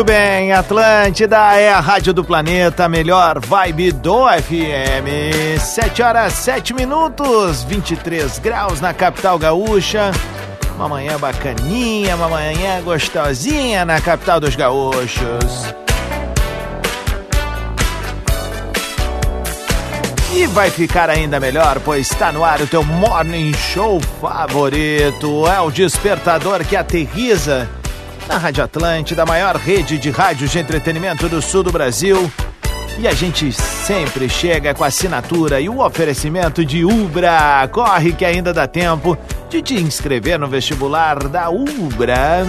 Muito bem, Atlântida é a rádio do planeta, melhor vibe do FM. 7 horas 7 minutos, 23 graus na capital gaúcha. Uma manhã bacaninha, uma manhã gostosinha na capital dos gaúchos. E vai ficar ainda melhor, pois está no ar o teu morning show favorito. É o despertador que aterriza na Rádio Atlântida, a maior rede de rádios de entretenimento do sul do Brasil. E a gente sempre chega com a assinatura e o oferecimento de Ubra. Corre que ainda dá tempo de te inscrever no vestibular da Ubra.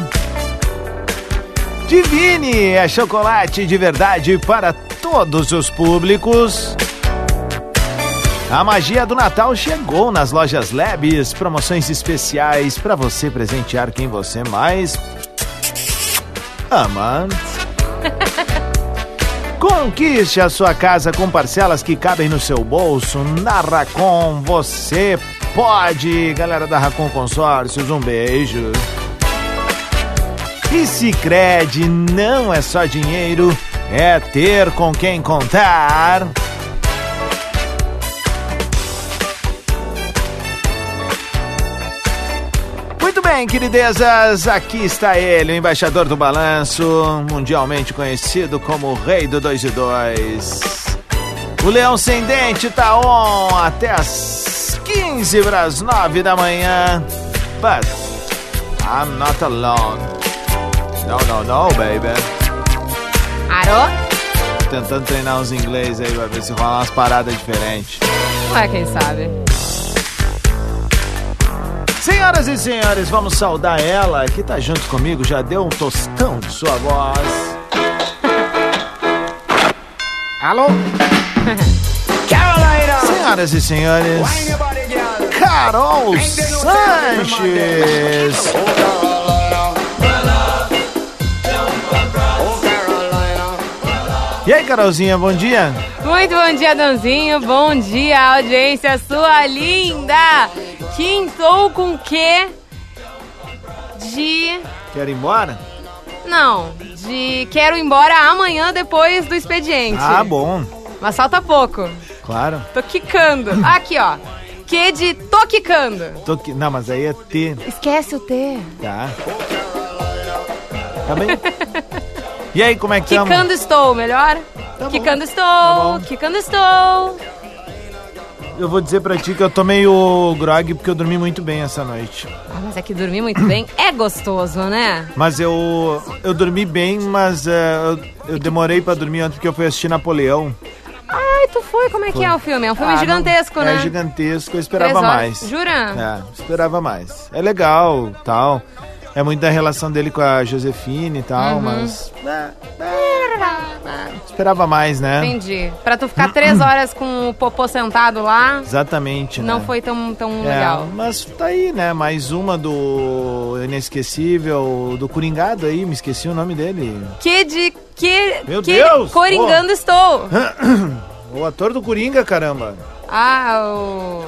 Divine é chocolate de verdade para todos os públicos. A magia do Natal chegou nas lojas Labs, promoções especiais para você presentear quem você mais ama. Conquiste a sua casa com parcelas que cabem no seu bolso. Na Racon você pode. Galera da Racon Consórcios, um beijo. E Sicredi não é só dinheiro, é ter com quem contar. Bem, queridezas, aqui está ele, o embaixador do balanço, mundialmente conhecido como o Rei do 2 e 2. O Leão Sem Dente tá on até as 15 para as 9 da manhã. But I'm not alone. No, no, no, baby. Arô? Tentando treinar uns inglês aí pra ver se rola umas paradas diferentes. Ué, quem sabe? Senhoras e senhores, vamos saudar ela que tá junto comigo, já deu um tostão de sua voz. Alô? Carolina! Senhoras e senhores, Carol Sanches! E aí, Carolzinha, bom dia? Muito bom dia, Danzinho. Bom dia, audiência sua linda. Quintou com quê? De. Quer ir embora? Não, de quero ir embora amanhã depois do expediente. Ah, bom, Mas falta pouco. claro. Tô quicando. Aqui, ó. Que de tô quicando. Tô aqui- Não, mas aí é T, Esquece o T. tá? Tá bem? E aí, como é que? Quicando estou, melhor? Tá. Quicando estou, bom. quicando estou. Eu vou dizer pra ti que eu tô meio grog porque eu dormi muito bem essa noite. Ah, mas é que dormir muito bem é gostoso, né? Mas eu eu dormi bem, mas é, eu, eu demorei pra dormir antes porque eu fui assistir Napoleão. Ai, tu foi? Como é que é o filme? É um filme Ah, gigantesco, não- né? É gigantesco, eu esperava mais. Jura? É, esperava mais. É legal, tal. É muito da relação dele com a Josefine e tal, Uhum. mas. é, é, esperava mais, né? Entendi. Pra tu ficar três horas com o popô sentado lá, Exatamente, não né? foi tão, tão É, legal. mas tá aí, né? Mais uma do Inesquecível, do Coringado aí, me esqueci o nome dele. Que de... Que, Meu que Deus! Coringando estou. O ator do Coringa, caramba. Ah, o...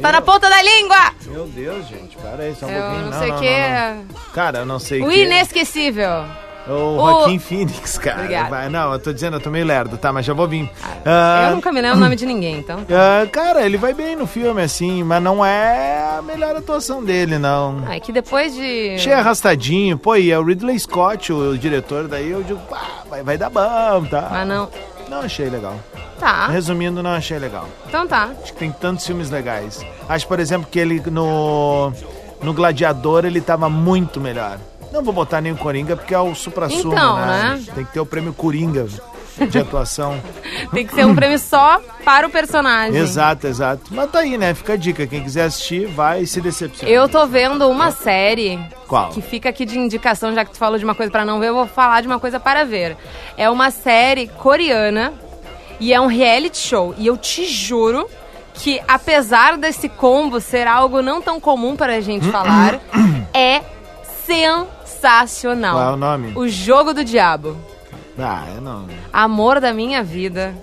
Tá na ponta da língua! Meu Deus, gente, para aí só um Eu pouquinho. não sei o que... Cara, eu não sei O que- inesquecível. O O- Joaquim Phoenix, cara. Obrigada. Vai- Não, eu tô dizendo, eu tô meio lerdo, tá? Mas já vou vir. Ah, Eu nunca me lembro o nome de ninguém, então. ah, cara, ele vai bem no filme, assim, mas não é a melhor atuação dele, não. Ah, é que depois de. Achei arrastadinho. Pô, e é o Ridley Scott, o, o diretor, daí eu digo, pá, vai, vai dar bom, tá? Ah, não. Não achei legal. Tá, Resumindo, não achei legal. então tá. Acho que tem tantos filmes legais. Acho, por exemplo, que ele no, no Gladiador ele tava muito melhor. Não vou botar nem o Coringa porque é o supra-sumo, Então, né? né? Tem que ter o prêmio Coringa de atuação. Tem que ser um prêmio só para o personagem. exato, exato. Mas tá aí, né? Fica a dica. Quem quiser assistir, vai se decepciona. Eu tô vendo uma série Qual? que fica aqui de indicação, já que tu falou de uma coisa pra não ver, eu vou falar de uma coisa para ver. É uma série coreana e é um reality show. E eu te juro que, apesar desse combo ser algo não tão comum para a gente falar, é sensacional. Qual é o nome? O Jogo do Diabo. Ah, eu não. Amor da minha vida.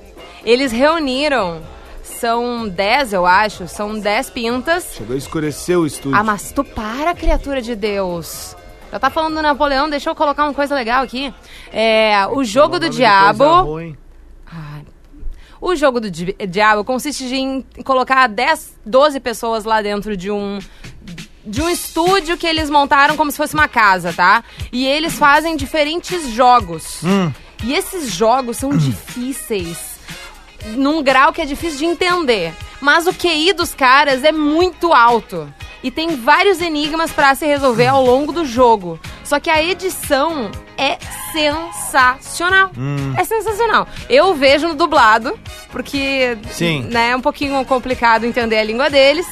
Eles reuniram, são 10, eu acho, são 10 pintas. Chegou a escurecer o estúdio. Ah, mas tu para, criatura de Deus. Já tá falando do Napoleão, deixa eu colocar uma coisa legal aqui. É, o jogo do diabo. ruim. O jogo do di- diabo consiste em colocar 10, 12 pessoas lá dentro de um de um estúdio que eles montaram como se fosse uma casa, tá? E eles fazem diferentes jogos. E esses jogos são difíceis num grau que é difícil de entender. Mas o QI dos caras é muito alto. E tem vários enigmas pra se resolver ao longo do jogo. Só que a edição é sensacional. É sensacional. Eu vejo no dublado, porque Sim. né, é um pouquinho complicado entender a língua deles.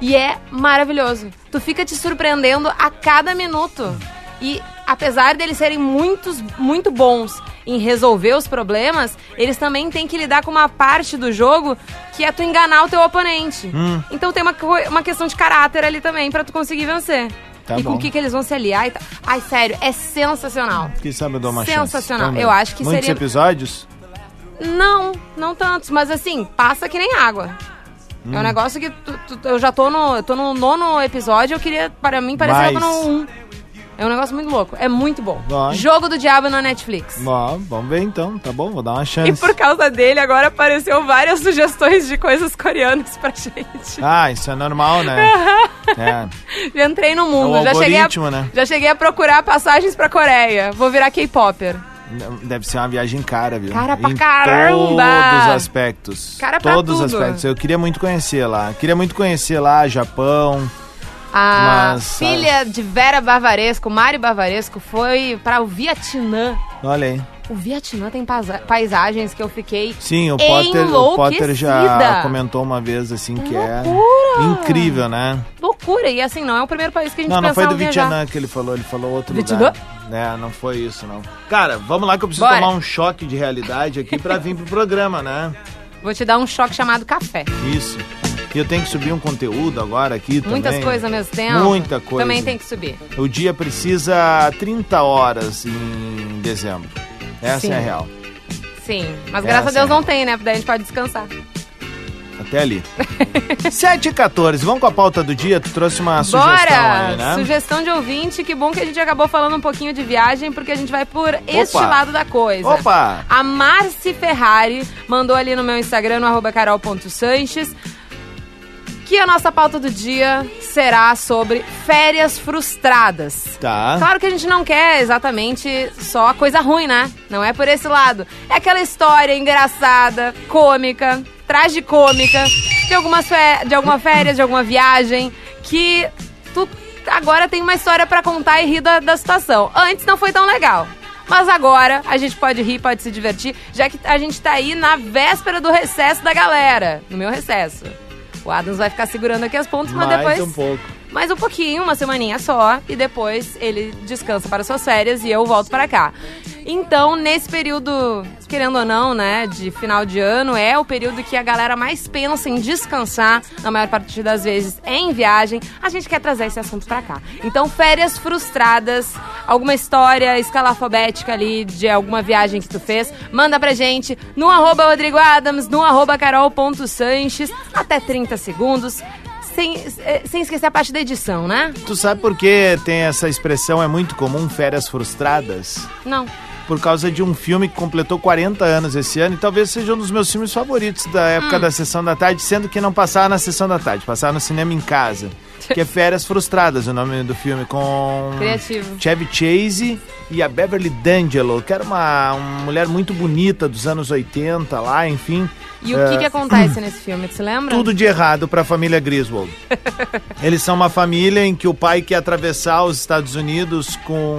E é maravilhoso. Tu fica te surpreendendo a cada minuto. E apesar deles serem muitos, muito bons em resolver os problemas, eles também têm que lidar com uma parte do jogo que é tu enganar o teu oponente. Então tem uma, uma questão de caráter ali também pra tu conseguir vencer. Tá e com bom. o que, que eles vão se aliar e tal. Ai, sério, é sensacional. Quem sabe eu dou uma. Sensacional. Eu acho que Muitos seria- episódios? Não, não tantos, mas assim, passa que nem água. Hum. É um negócio que tu- tu- eu já tô no, eu tô no nono episódio, eu queria, para mim, parecer que eu tô no um. É um negócio muito louco, é muito bom. Vai. Jogo do Diabo na Netflix. Ó, vamos ver então, tá bom? Vou dar uma chance. E por causa dele, agora apareceu várias sugestões de coisas coreanas pra gente. Ah, isso é normal, né? é. Já entrei no mundo, É já, cheguei a, né? já cheguei a procurar passagens pra Coreia. Vou virar K-Popper. Deve ser uma viagem cara, viu? Cara pra em caramba! todos os aspectos. Cara pra todos os aspectos. Eu queria muito conhecer lá. Queria muito conhecer lá, Japão. A Mas, filha de Vera Bavaresco, Mari Bavaresco, foi para o Vietnã. Olha aí. O Vietnã tem paisa- paisagens que eu fiquei Sim, o Potter, o Potter já comentou uma vez assim que é Loucura! incrível, né? loucura. E assim, não é o primeiro país que a gente Não, não foi do. Vietnã que ele falou, ele falou outro Vietnã? lugar. É, não foi isso, não. Cara, vamos lá que eu preciso Bora. tomar um choque de realidade aqui pra vir pro programa, né? Vou te dar um choque chamado café. Isso. E eu tenho que subir um conteúdo agora aqui Muitas também. coisas ao mesmo tempo. Muita coisa. Também tem que subir. O dia precisa 30 horas em dezembro. Essa Sim. é a real. Sim. Mas É, graças a Deus sim. não tem, né? Daí a gente pode descansar. Até ali. 7 e 14. Vamos com a pauta do dia? Tu trouxe uma sugestão Bora! aí, né? Sugestão de ouvinte. Que bom que a gente acabou falando um pouquinho de viagem, porque a gente vai por este lado da coisa. Opa! A Marci Ferrari mandou ali no meu Instagram, no arroba carol.sanches, que a nossa pauta do dia será sobre férias frustradas. Tá. Claro que a gente não quer exatamente só coisa ruim, né? Não é por esse lado. É aquela história engraçada, cômica, tragicômica, de, algumas de alguma férias, de alguma viagem, que tu agora tem uma história pra contar e rir da, da situação. Antes não foi tão legal. Mas agora a gente pode rir, pode se divertir, já que a gente tá aí na véspera do recesso da galera. No meu recesso. O Adams vai ficar segurando aqui as pontas, mas Mais depois um pouco. Mais um pouquinho, uma semaninha só, e depois ele descansa para suas férias e eu volto para cá. Então, nesse período, querendo ou não, né, de final de ano, é o período que a galera mais pensa em descansar, na maior parte das vezes em viagem. A gente quer trazer esse assunto para cá. Então, férias frustradas, alguma história escalafobética ali de alguma viagem que tu fez, manda pra gente no arroba Rodrigo Adams, no arroba carol.sanches, até 30 segundos sem, eh, sem esquecer a parte da edição, né? Tu sabe por que tem essa expressão, é muito comum, férias frustradas? Não. Por causa de um filme que completou 40 anos esse ano e talvez seja um dos meus filmes favoritos da época Hum. da Sessão da Tarde, sendo que não passava na Sessão da Tarde, passava no cinema em casa. Que é Férias Frustradas, o nome do filme, com Criativo. Chevy Chase e a Beverly D'Angelo, que era uma, uma mulher muito bonita dos anos 80 lá, enfim. E o É, que, que acontece nesse filme? Se lembra? tudo de errado para a família Griswold. Eles são uma família em que o pai quer atravessar os Estados Unidos com,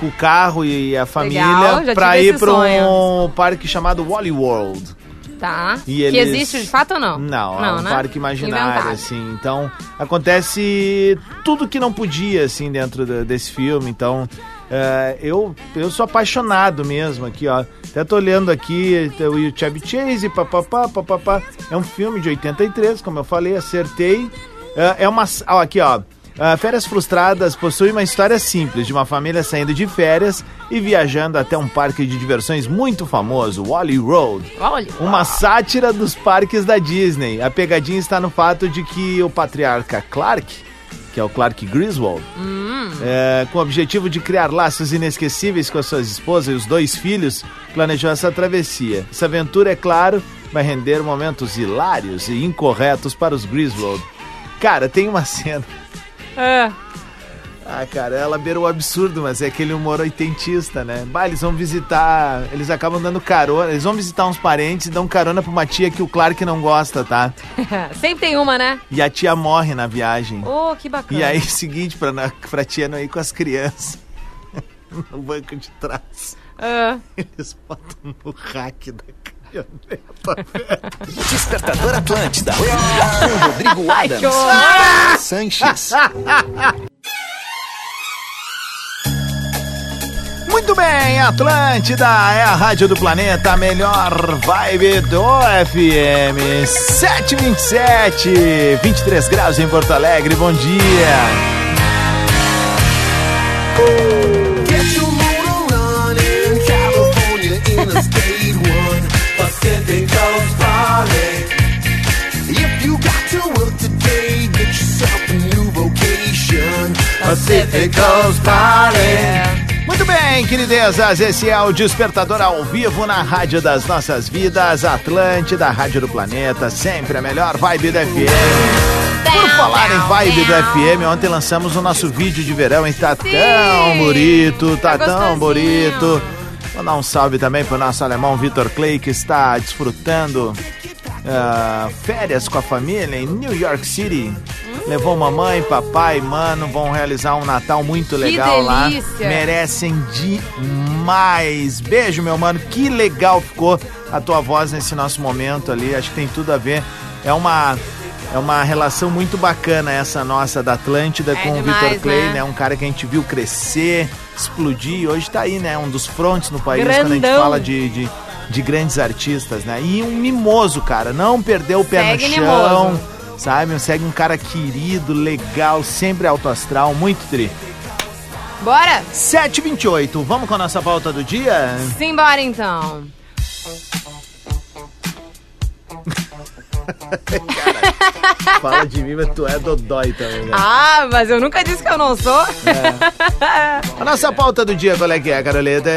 com o carro e a família para ir para um parque chamado Wally World. Tá. E Que eles- existe de fato ou não? Não, é um né? parque imaginário, Inventado. assim. Então, acontece tudo que não podia, assim, dentro desse filme. Então, é, eu, eu sou apaixonado mesmo aqui, ó. Até tô olhando aqui tem o Chevy Chase, papapá, papapá. É um filme de 83, como eu falei, acertei. É, é uma... Ó, aqui, ó. Ah, Férias Frustradas possui uma história simples de uma família saindo de férias e viajando até um parque de diversões muito famoso, Wally Road. Olha. Uma sátira dos parques da Disney. A pegadinha está no fato de que o patriarca Clark, que é o Clark Griswold, é, com o objetivo de criar laços inesquecíveis com as suas esposas e os dois filhos, planejou essa travessia. Essa aventura, é claro, vai render momentos hilários e incorretos para os Griswold. Cara, tem uma cena. É. Ah, cara, ela beira o absurdo, mas é aquele humor oitentista, né? Bah, eles vão visitar. Eles acabam dando carona. Eles vão visitar uns parentes e dão carona pra uma tia que o Clark não gosta, tá? Sempre tem uma, né? E a tia morre na viagem. Oh, que bacana. E aí, seguinte, pra, na- pra tia não ir com as crianças no banco de trás. Ah. Eles botam no rack da caminhoneta. Despertador Atlântida. Com Rodrigo Adams. Sanches. Muito bem, Atlântida é a rádio do planeta, a melhor vibe do FM. 727, 23 graus em Porto Alegre, bom dia. Pacific Coast Party. Muito bem, queridezas, esse é o Despertador ao vivo na Rádio das Nossas Vidas, Atlântida, Rádio do Planeta, sempre a melhor vibe do FM. Por falar em vibe do FM, ontem lançamos o nosso vídeo de verão e tá tão bonito, tá Tá tão bonito. Vou dar um salve também pro nosso alemão Vitor Clay, que está desfrutando ah, férias com a família em New York City. Levou mamãe, papai, mano, vão realizar um Natal muito legal lá. Merecem demais. Beijo, meu mano. Que legal ficou a tua voz nesse nosso momento ali. Acho que tem tudo a ver. É uma é uma relação muito bacana essa nossa da Atlântida É com o demais, Vitor Clay, né? né? Um cara que a gente viu crescer, explodir. Hoje tá aí, né? Um dos frontes no país quando a gente Grandão. fala de, de, de grandes artistas, né? E um mimoso, cara. Não perdeu o pé Segue no chão. mimoso. Sabe? Segue um cara querido, legal, sempre alto astral, muito tri. Bora? 7h28, vamos com a nossa pauta do dia? Simbora então. Fala de mim, mas tu é dodói também, né? Ah, mas eu nunca disse que eu não sou. A nossa pauta do dia, qual é que é, Caroleta?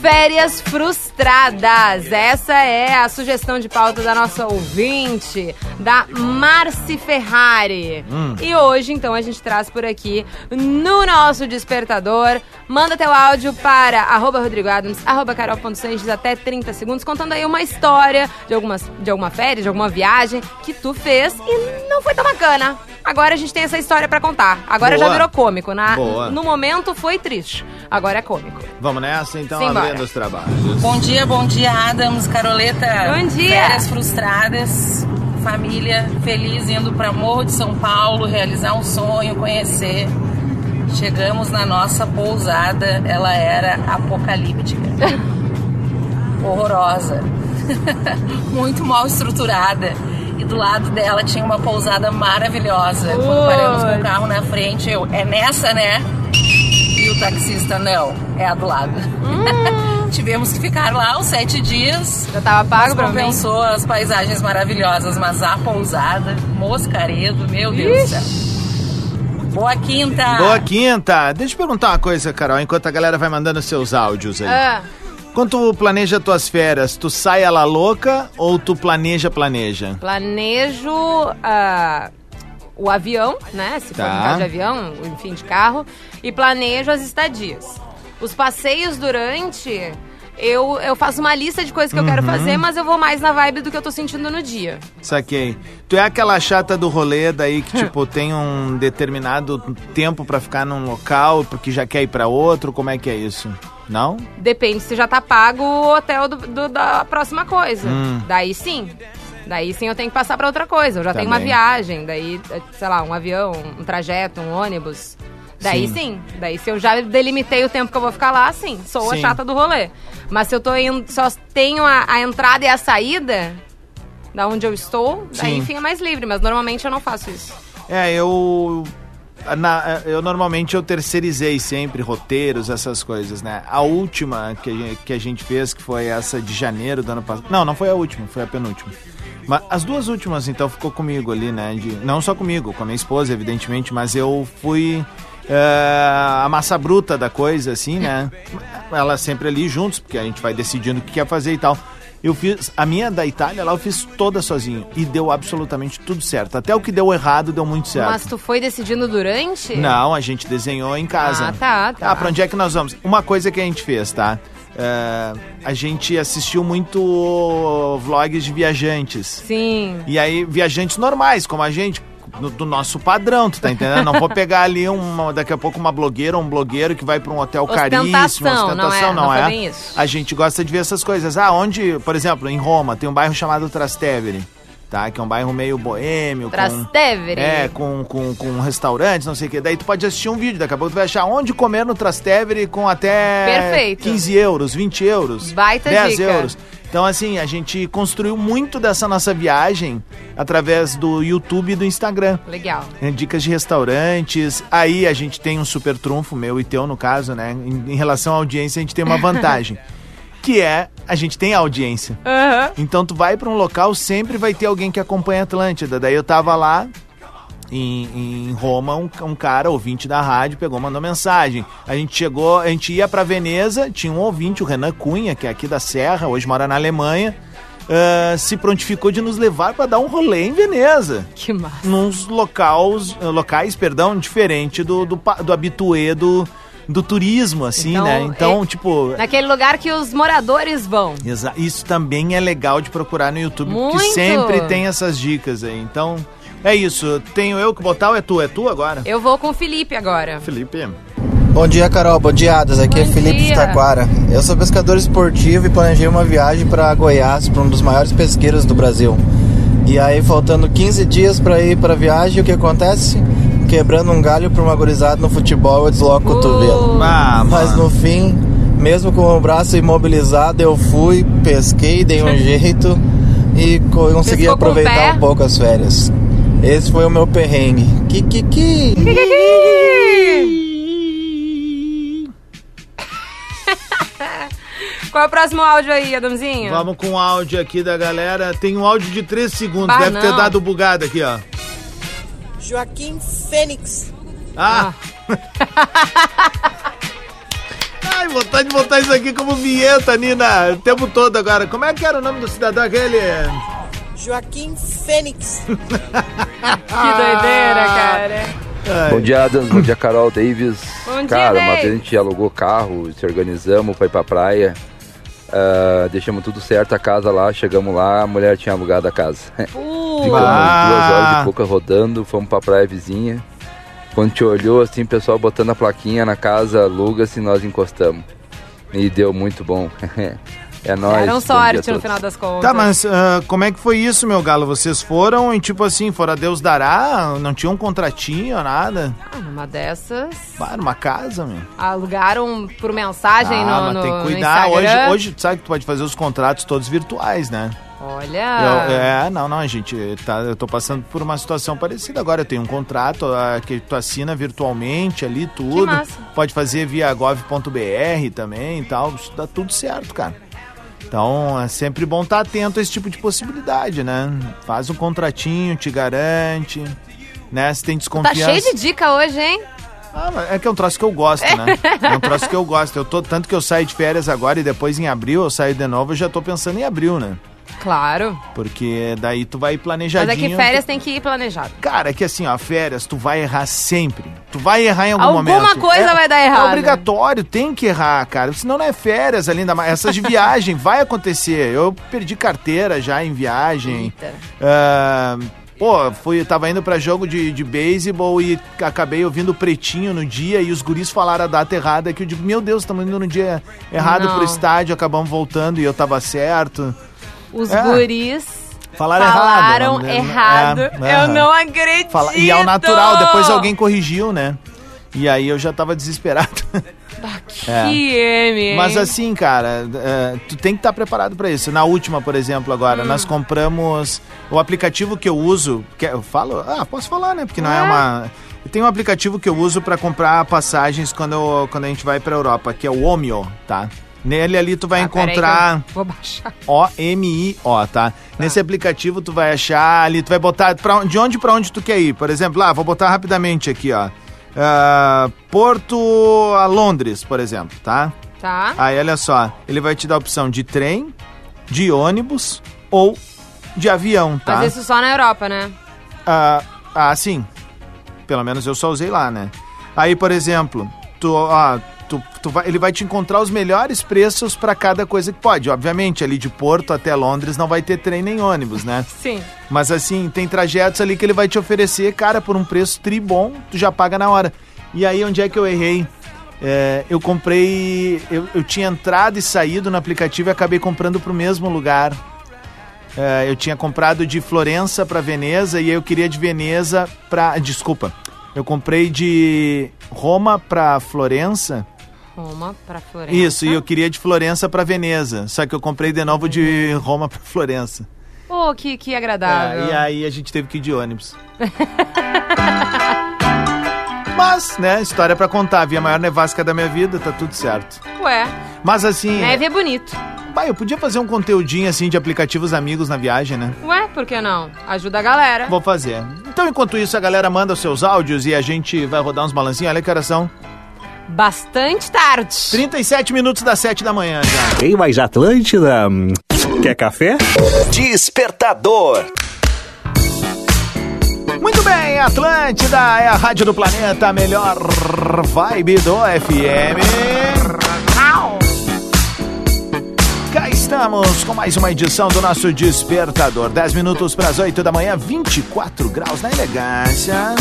Férias frustradas. Essa é a sugestão de pauta da nossa ouvinte, da Marci Ferrari. E hoje, então, a gente traz por aqui no nosso despertador. Manda teu áudio para arroba Rodrigo Adams, arroba Carol.Sanches, até 30 segundos, contando aí uma história de, algumas, de alguma férias, de alguma viagem que tu fez e não foi tão bacana. Agora a gente tem essa história pra contar. Agora Boa. já virou cômico. Na, Boa. No momento foi triste. Agora é cômico. Vamos nessa, então, Simbora. abrindo os trabalhos. Bom dia, bom dia, Adams, Caroleta. Bom dia. Férias frustradas, família feliz indo para Morro de São Paulo, realizar um sonho, conhecer. Chegamos na nossa pousada, ela era apocalíptica. Horrorosa. Muito mal estruturada. Do lado dela tinha uma pousada maravilhosa. Quando paramos com o carro na frente, eu, é nessa, né? E o taxista, não, é a do lado. tivemos que ficar lá os sete dias. Já tava pago pra mim. compensou as paisagens maravilhosas, mas a pousada, Moscaredo, meu Deus do céu. Boa quinta! Boa quinta. Deixa eu perguntar uma coisa, Carol, enquanto a galera vai mandando seus áudios aí. Ah, Quando tu planeja tuas férias, tu sai a la louca ou tu planeja, planeja? planejo ah, o avião, né? Se for Tá. no caso de avião, enfim, de carro. E planejo as estadias. Os passeios durante. Eu, eu faço uma lista de coisas que eu quero Uhum. fazer, mas eu vou mais na vibe do que eu tô sentindo no dia. Saquei. Tu é aquela chata do rolê daí que, tipo, tem um determinado tempo pra ficar num local porque já quer ir pra outro? Como é que é isso? Não? Depende se já tá pago o hotel do, do- da próxima coisa. Hum. Daí sim. Daí sim eu tenho que passar pra outra coisa. Eu já tenho uma Também. viagem, daí, eh, sei lá, um avião, um trajeto, um ônibus. Daí Sim. sim. Daí se eu já delimitei o tempo que eu vou ficar lá, sim. Sou a Sim. chata do rolê. Mas se eu tô indo, só tenho a, a entrada e a saída da onde eu estou, daí Sim. fica mais livre. Mas normalmente eu não faço isso. É, eu. Na- eu normalmente eu terceirizei sempre roteiros, essas coisas, né? A última que a, gente, que a gente fez, que foi essa de janeiro do ano passado. Não, não foi a última, foi a penúltima. Mas as duas últimas, então, ficou comigo ali, né? De, não só comigo, com a minha esposa, evidentemente, mas eu fui é, a massa bruta da coisa, assim, né? Ela sempre ali juntos, porque a gente vai decidindo o que quer fazer e tal. Eu fiz, a minha da Itália lá eu fiz toda sozinho e deu absolutamente tudo certo. Até o que deu errado deu muito certo. Mas tu foi decidindo durante? Não, a gente desenhou em casa. Ah, tá, tá. Ah, pra onde é que nós vamos? Uma coisa que a gente fez, tá? É, a gente assistiu muito vlogs de viajantes. Sim. E aí, viajantes normais, como a gente, do, do nosso padrão, tu tá entendendo? Não vou pegar ali uma, daqui a pouco uma blogueira ou um blogueiro que vai pra um hotel Ostentação, caríssimo, não ostentação, é, não, não foi é? bem isso. A gente gosta de ver essas coisas. Ah, onde, por exemplo, em Roma, tem um bairro chamado Trastevere, tá? Que é um bairro meio boêmio. com- Trastevere. é, com, com, com restaurantes, não sei o que. Daí tu pode assistir um vídeo, daqui a pouco tu vai achar onde comer no Trastevere com até Perfeito. 15 euros, 20 euros, Baita 10 dica. euros. Então, assim, a gente construiu muito dessa nossa viagem através do YouTube e do Instagram. Legal. né, Dicas de restaurantes. Aí a gente tem um super trunfo, meu e teu, no caso, né? Em, em relação à audiência, a gente tem uma vantagem. Que é, a gente tem audiência. Aham. Então tu vai pra um local, sempre vai ter alguém que acompanha a Atlântida. Daí eu tava lá em, em Roma, um, um cara, ouvinte da rádio, pegou, mandou mensagem. A gente chegou, a gente ia pra Veneza, tinha um ouvinte, o Renan Cunha, que é aqui da Serra, hoje mora na Alemanha, ah, se prontificou de nos levar pra dar um rolê em Veneza. Que massa. Nos locais, locais, perdão, diferente do, do, do habituê do, do turismo, assim, Então, né? Então, é- tipo, Naquele lugar que os moradores vão. Isso também é legal de procurar no YouTube, porque Muito! sempre tem essas dicas aí. Então, é isso. Tenho eu que botar ou é tu? É tu agora? Eu vou com o Felipe agora. Felipe. Bom dia, Carol. Bom dia, Adas. Aqui Bom é Felipe dia. Taquara. Eu sou pescador esportivo e planejei uma viagem para Goiás, para um dos maiores pesqueiros do Brasil. E aí, faltando 15 dias para ir para a viagem, o que acontece? Quebrando um galho para uma gurizada no futebol, eu desloco o cotovelo. Ah, Mas mano. no fim, mesmo com o braço imobilizado, eu fui, pesquei, dei um jeito e co- consegui Pescou aproveitar um pouco as férias. Esse foi o meu perrengue. Kikiki! Qual é o próximo áudio aí, Adamzinho? Vamos com o áudio aqui da galera. Tem um áudio de 3 segundos. Bah, Deve ter não. dado bugada aqui, ó. Joaquim Fênix. Ah! Ai, vontade de botar isso aqui como vinheta, Nina, o tempo todo agora. Como é que era o nome do cidadão aquele? Joaquim Fênix. Que doideira, cara. Ai, Bom dia, Adams. Bom dia, Carol Davis. Bom dia, Cara, uma Davis. vez a gente alugou carro, se organizamos pra ir pra praia. Ah, deixamos tudo certo a casa lá, chegamos lá, a mulher tinha alugado a casa. Uh, Ficamos duas horas e pouca rodando, fomos pra praia vizinha. Quando a gente olhou, assim, o pessoal botando a plaquinha na casa, aluga-se, nós encostamos. E deu muito bom. é nóis. deram bom dia a sorte no final das contas. Tá, mas ah, como é que foi isso, meu galo? Vocês foram e tipo assim, foram a Deus dará? Não tinha um contratinho, nada? Ah, numa dessas, Ah, numa casa, meu. alugaram por mensagem ah, no, tem que cuidar. Hoje, hoje, tu sabe que tu pode fazer os contratos todos virtuais, né? Olha. Eu- é, não, não, gente, tá, eu tô passando por uma situação parecida agora. Eu tenho um contrato ah, que tu assina virtualmente ali, tudo. massa. Pode fazer via gov.br também e tal. Isso dá tudo certo, cara. Então é sempre bom estar atento a esse tipo de possibilidade, né? Faz um contratinho, te garante, né? Se tem Tá desconfiança. cheio de dica hoje, hein? Ah, é que é um troço que eu gosto, né? É um troço que eu gosto. Eu tô, tanto que eu saio de férias agora e depois em abril eu saio de novo, eu já tô pensando em abril, né? Claro. Porque daí tu vai Mas planejadinho. é que férias tem que ir planejado. Cara, é que assim, ó, férias, tu vai errar sempre. Tu vai errar em algum Alguma momento. coisa É- vai dar errado. É obrigatório, tem que errar, cara. Senão não é férias ainda mais. Essas de viagem vai acontecer. Eu perdi carteira já em viagem. Eita. Ah, pô, fui, tava indo pra jogo de, de beisebol e acabei ouvindo o pretinho no dia e os guris falaram a data errada que eu digo, meu Deus, estamos indo no dia errado Não. pro estádio, acabamos voltando e eu tava certo. Os É. guris Falaram, falaram errado. né? errado. É, Eu aham. não acredito. Fala- E é o natural, depois alguém corrigiu, né? E aí eu já tava desesperado. Que É. M, hein? Mas assim, cara, é, tu tem que estar preparado pra isso. Na última, por exemplo, agora, nós Hum. compramos o aplicativo que eu uso. Que eu falo? Ah, posso falar, né? Porque não é, É. uma. Tem um aplicativo que eu uso pra comprar passagens quando, eu- quando a gente vai pra Europa, que é o Omio, tá? Nele ali tu vai Ah, encontrar. Vou baixar. O-M-I-O, tá? Nesse aplicativo tu vai achar ali, tu vai botar pra, de onde pra onde tu quer ir. Por exemplo, lá, vou botar rapidamente aqui, ó. Ah, Porto a Londres, por exemplo, tá? Tá? Aí olha só, ele vai te dar a opção de trem, de ônibus ou de avião, tá? Mas isso só na Europa, né? Ah, ah, sim. Pelo menos eu só usei lá, né? Aí, por exemplo, tu, ó, vai, ele vai te encontrar os melhores preços pra cada coisa que pode. Obviamente, ali de Porto até Londres não vai ter trem nem ônibus, né? Sim. Mas assim, tem trajetos ali que ele vai te oferecer, cara, por um preço tri bom, tu já paga na hora. E aí, onde é que eu errei? É, eu comprei. Eu, eu tinha entrado e saído no aplicativo e acabei comprando pro mesmo lugar. É, eu tinha comprado de Florença pra Veneza e aí eu queria de Veneza pra. Desculpa. Eu comprei de Roma pra Florença. Roma pra Florença. Isso, e eu queria de Florença pra Veneza. Só que eu comprei de novo de Roma pra Florença. Oh, que, que agradável. É, e aí a gente teve que ir de ônibus. Mas, né, história pra contar. Vi a maior nevasca da minha vida, tá tudo certo. Ué, Mas assim, neve é bonito. bah, eu podia fazer um conteúdinho assim de aplicativos amigos na viagem, né? Ué, por que não? Ajuda a galera. Vou fazer. Então, enquanto isso, a galera manda os seus áudios e a gente vai rodar uns balancinhos. Olha que horas são. Bastante tarde. 37 minutos das 7 da manhã já. Tem mais Atlântida? Quer café? Despertador. Muito bem, Atlântida é a rádio do planeta, a melhor vibe do FM. Cá estamos com mais uma edição do nosso Despertador. 10 minutos para as 8 da manhã, 24 graus na elegância.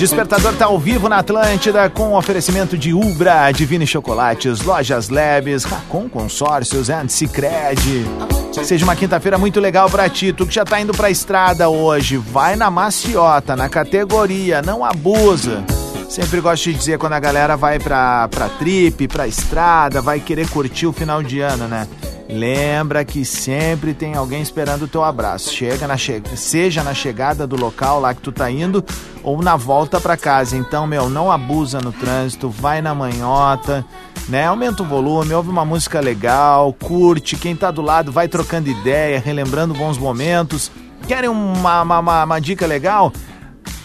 Despertador tá ao vivo na Atlântida com oferecimento de Ubra, Divine Chocolates, Lojas Leves, Racon Consórcios and Cicred. Seja uma quinta-feira muito legal pra ti, tu que já tá indo pra estrada hoje, vai na maciota, na categoria, não abusa. Sempre gosto de dizer quando a galera vai pra, pra trip, pra estrada, vai querer curtir o final de ano, né? Lembra que sempre tem alguém esperando o teu abraço. Chega na che... Seja na chegada do local lá que tu tá indo ou na volta pra casa. Então, meu, não abusa no trânsito, vai na manhota, né? Aumenta o volume, ouve uma música legal, curte. Quem tá do lado vai trocando ideia, relembrando bons momentos. Querem uma, uma, uma, dica legal?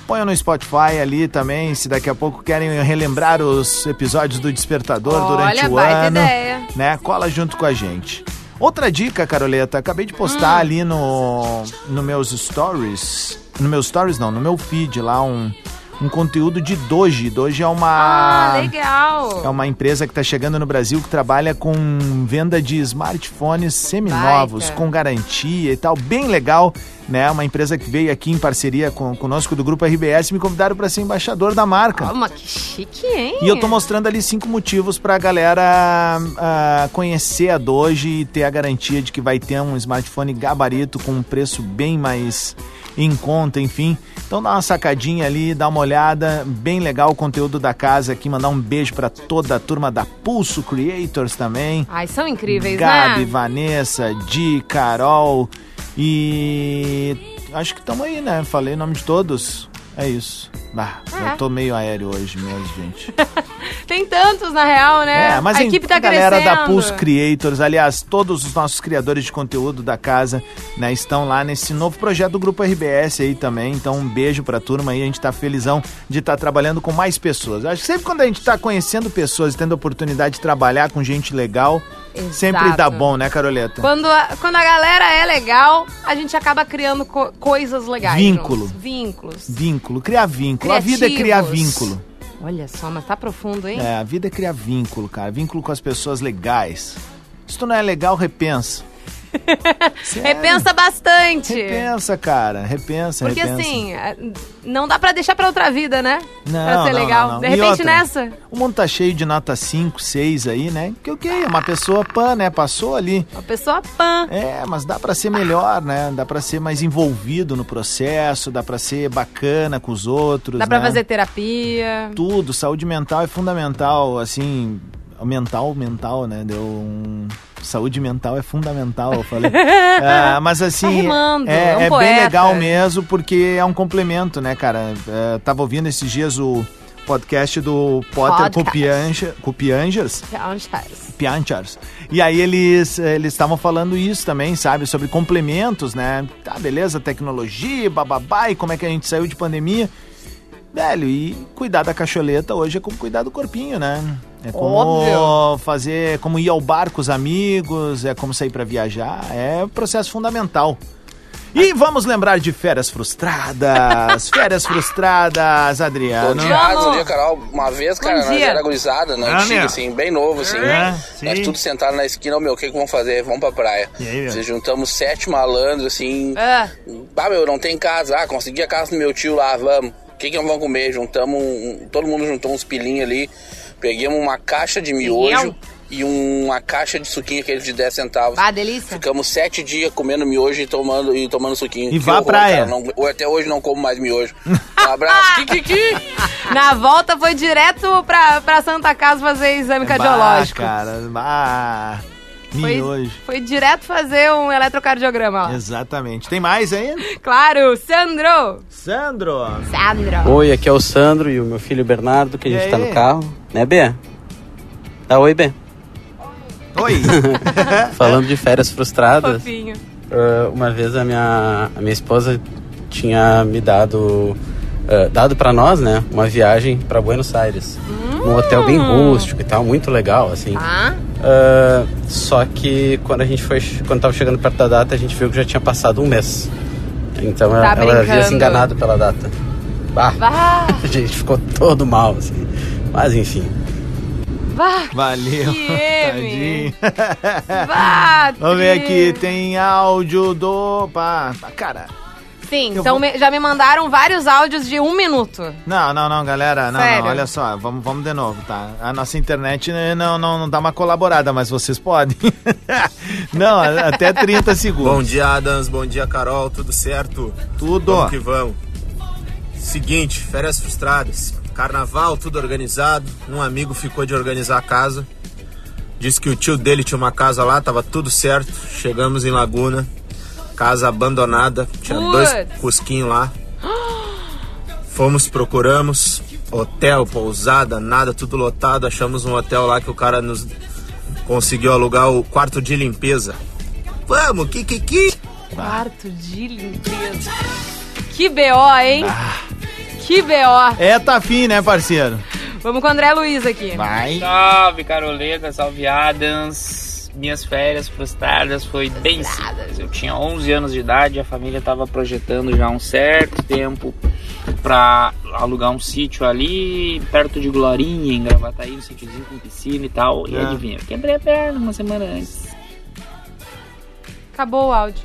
Ponha no Spotify ali também, se daqui a pouco querem relembrar os episódios do Despertador durante Olha, o baita ano. ideia. Né? Cola junto com a gente. Outra dica, Caroleta, acabei de Hum. postar ali no, no meus stories. No meus stories não, no meu feed lá um, um conteúdo de Doji. Doji é uma. Ah, legal. É uma empresa que está chegando no Brasil que trabalha com venda de smartphones seminovos, Baita. com garantia e tal, bem legal, né? Uma empresa que veio aqui em parceria com conosco do grupo RBS me convidaram para ser embaixador da marca. Calma, que chique, hein? E eu tô mostrando ali cinco motivos pra galera ah, conhecer a Doge e ter a garantia de que vai ter um smartphone gabarito com um preço bem mais em conta, enfim. Então dá uma sacadinha ali, dá uma olhada, bem legal o conteúdo da casa aqui, mandar um beijo pra toda a turma da Pulso Creators também. Ai, são incríveis, Gabi, né? Vanessa, Di, Carol e acho que estamos aí, né? Falei o nome de todos. É isso. Bah, É. eu tô meio aéreo hoje mesmo, gente. Tem tantos, na real, né? É, mas a equipe tá a galera crescendo. da Pulse Creators, aliás, todos os nossos criadores de conteúdo da casa, né, estão lá nesse novo projeto do Grupo RBS aí também. Então, um beijo pra turma aí. A gente tá felizão de estar trabalhando com mais pessoas. Acho que sempre quando a gente tá conhecendo pessoas e tendo a oportunidade de trabalhar com gente legal, sempre dá Exato. bom, né, Caroleta? Quando a, quando a galera é legal, a gente acaba criando co- coisas legais. Vínculo. juntos. Vínculos. Vínculo, criar vínculo. A vida é criar vínculo. Olha só, mas tá profundo, hein? É, a vida é criar vínculo, cara. Vínculo com as pessoas legais. Se tu não é legal, repensa. Repensa bastante. Repensa, cara. Repensa, Porque repensa. assim, não dá pra deixar pra outra vida, né? Não, pra ser não, legal. não, não. De repente outra? nessa. O mundo tá cheio de nota 5, 6 aí, né? Que o que? É uma pessoa pan, né? Passou ali. Uma pessoa pan. É, mas dá pra ser melhor, né? Dá pra ser mais envolvido no processo, dá pra ser bacana com os outros, Dá pra né? fazer terapia. tudo, saúde mental é fundamental, assim, mental, mental, né? Deu um saúde mental é fundamental, eu falei. Ah, mas assim, Tá rimando, é, é um é bem legal mesmo porque é um complemento, né, cara? É, tava ouvindo esses dias o podcast do Potter Podcast. Com Piangers. Pianchars. E aí eles eles estavam falando isso também, sabe, sobre complementos, né? Tá, beleza, tecnologia, bababá, e como é que a gente saiu de pandemia. Velho, e cuidar da cacholeta hoje é como cuidar do corpinho, né? É como Óbvio. fazer, como ir ao bar com os amigos, é como sair pra viajar, é um processo fundamental. E vamos lembrar de férias frustradas, férias frustradas, Bom Adriano. dia, Ades, bom dia, Carol. Uma vez, cara, Bom nós dia. era gurizada, né? Ah, Antiga, meu. assim, bem novo, assim. É, Nós sim. tudo sentados na esquina, ô, meu, o que que vamos fazer? Vamos pra praia. E aí, meu? Se juntamos sete malandros, assim. É. Ah, meu, não tem casa. Ah, consegui a casa do meu tio lá, vamos. O que que nós vamos comer? Juntamos, um- todo mundo juntou uns pilinhos ali. Pegamos uma caixa de miojo Pinhão? e uma caixa de suquinho, aquele de 10 centavos. Ah, delícia. Ficamos sete dias comendo miojo e tomando, e tomando suquinho. E Que vá horror, praia. cara. Não- eu até hoje não como mais miojo. Um abraço. Kikiki. Na volta foi direto pra, pra Santa Casa fazer exame cardiológico. Bah, cara, bah, Foi, miojo. foi direto fazer um eletrocardiograma lá. Exatamente. Tem mais aí? Claro, Sandro! Sandro. Sandro! Oi, aqui é o Sandro e o meu filho Bernardo, que a gente tá no carro. Né, Bê? Dá oi, Bê. Oi. Falando de férias frustradas, Fofinho. ah, uma vez a minha, a minha esposa tinha me dado, ah, dado para nós, né, uma viagem para Buenos Aires. Num hotel bem rústico e tal, muito legal, assim. Tá? Ah, só que quando a gente foi, quando tava chegando perto da data, a gente viu que já tinha passado um mês. Então Tá ela, ela havia se enganado pela data. Bah, Vá! a gente ficou todo mal, assim. Mas enfim. Vá! Valeu. Tadinho. Vá! Vamos ver aqui, tem áudio do. Pá, cara. Sim, Eu então vou- me- já me mandaram vários áudios de um minuto. Não, não, não, galera. Não, Sério? não, olha só, vamos, vamos de novo, tá? A nossa internet não, não, não dá uma colaborada, mas vocês podem. não, até 30 Bom segundos. dia, Adams. Bom dia, Carol. Tudo certo? Tudo. Vamos que vamos. Seguinte, férias frustradas. Carnaval, tudo organizado. Um amigo ficou de organizar a casa. Disse que o tio dele tinha uma casa lá, tava tudo certo. Chegamos em Laguna, casa abandonada. Tinha Putz. dois cusquinhos lá. Fomos, procuramos. Hotel, pousada, nada, tudo lotado. Achamos um hotel lá que o cara nos conseguiu alugar o quarto de limpeza. Vamos, Kikiki! Quarto de limpeza. Que BO, hein? Que BO. É, tá fim, né, parceiro? Vamos com o André Luiz aqui. Vai. Salve, Caroleta, salve Adams. Minhas férias frustradas foi bem simples. Eu tinha 11 anos de idade, a família estava projetando já há um certo tempo para alugar um sítio ali perto de Glorinha, em Gravataí, um sítiozinho com piscina e tal. E Ah. adivinha, eu quebrei a perna uma semana antes. Acabou o áudio.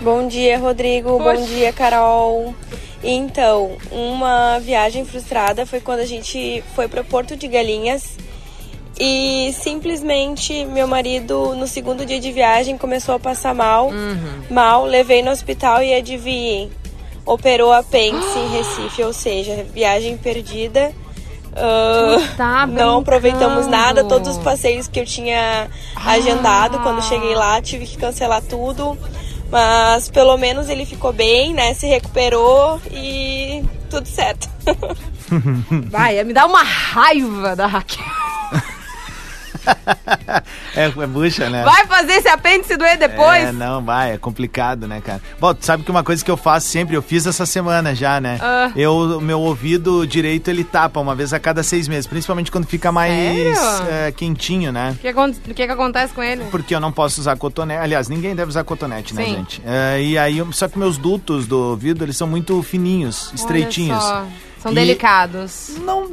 Bom dia, Rodrigo. Poxa. Bom dia, Carol. Então, uma viagem frustrada foi quando a gente foi para Porto de Galinhas E simplesmente meu marido, no segundo dia de viagem, começou a passar mal. Uhum. Mal, levei no hospital e adivinhem. Operou apêndice em Recife, ou seja, viagem perdida. Ah, tá não aproveitamos nada, todos os passeios que eu tinha agendado quando cheguei lá, tive que cancelar tudo. Mas pelo menos ele ficou bem, né? Se recuperou e tudo certo. Vai, me dá uma raiva da Raquel. É, é bucha, né? Vai fazer esse apêndice doer depois? É, não, vai, é complicado, né, cara? Bom, tu sabe que uma coisa que eu faço sempre, eu fiz essa semana já, né? Ah. Eu, o meu ouvido direito, ele tapa uma vez a cada seis meses, principalmente quando fica mais é, quentinho, né? O que, que que acontece com ele? Porque eu não posso usar cotonete. Aliás, ninguém deve usar cotonete, né, Sim. gente? É, e aí, só que meus dutos do ouvido, eles são muito fininhos, estreitinhos. Olha só, São E- delicados. Não,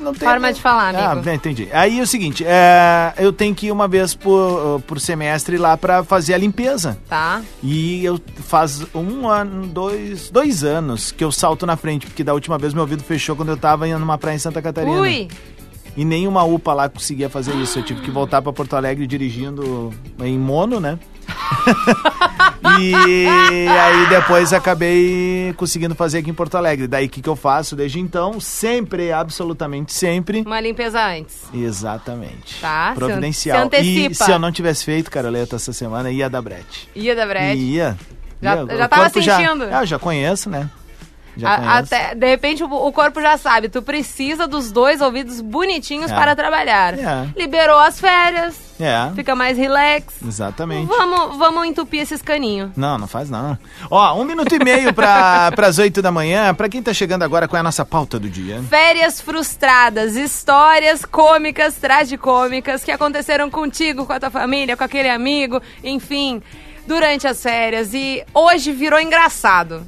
não tem. Forma de falar, Ah, amigo. bem, entendi. Aí é o seguinte, é, eu tenho que ir uma vez por, por semestre lá pra fazer a limpeza. Tá. E eu faz um ano, dois, dois anos que eu salto na frente, porque da última vez meu ouvido fechou quando eu tava indo numa praia em Santa Catarina. Ui! E nenhuma UPA lá conseguia fazer isso. Eu tive que voltar pra Porto Alegre dirigindo em mono, né? e aí depois acabei conseguindo fazer aqui em Porto Alegre. Daí o que, que eu faço desde então? Sempre, absolutamente sempre. Uma limpeza antes. Exatamente. Tá, Providencial. se antecipa. E se eu não tivesse feito, Caroleta, essa semana, ia dar brete. Ia da Brett. Ia. Já- Ia. já tava corpo já- sentindo. É, eu já conheço, né? A- até, de repente o, o corpo já sabe, tu precisa dos dois ouvidos bonitinhos É. para trabalhar. É. Liberou as férias, É, fica mais relax. exatamente. Vamos, vamos entupir esses caninhos. Não, não faz não. Ó, um minuto e meio para as oito da manhã. Pra quem tá chegando agora, qual é a nossa pauta do dia? Férias frustradas, histórias cômicas, tragicômicas que aconteceram contigo, com a tua família, com aquele amigo, enfim, durante as férias. E hoje virou engraçado.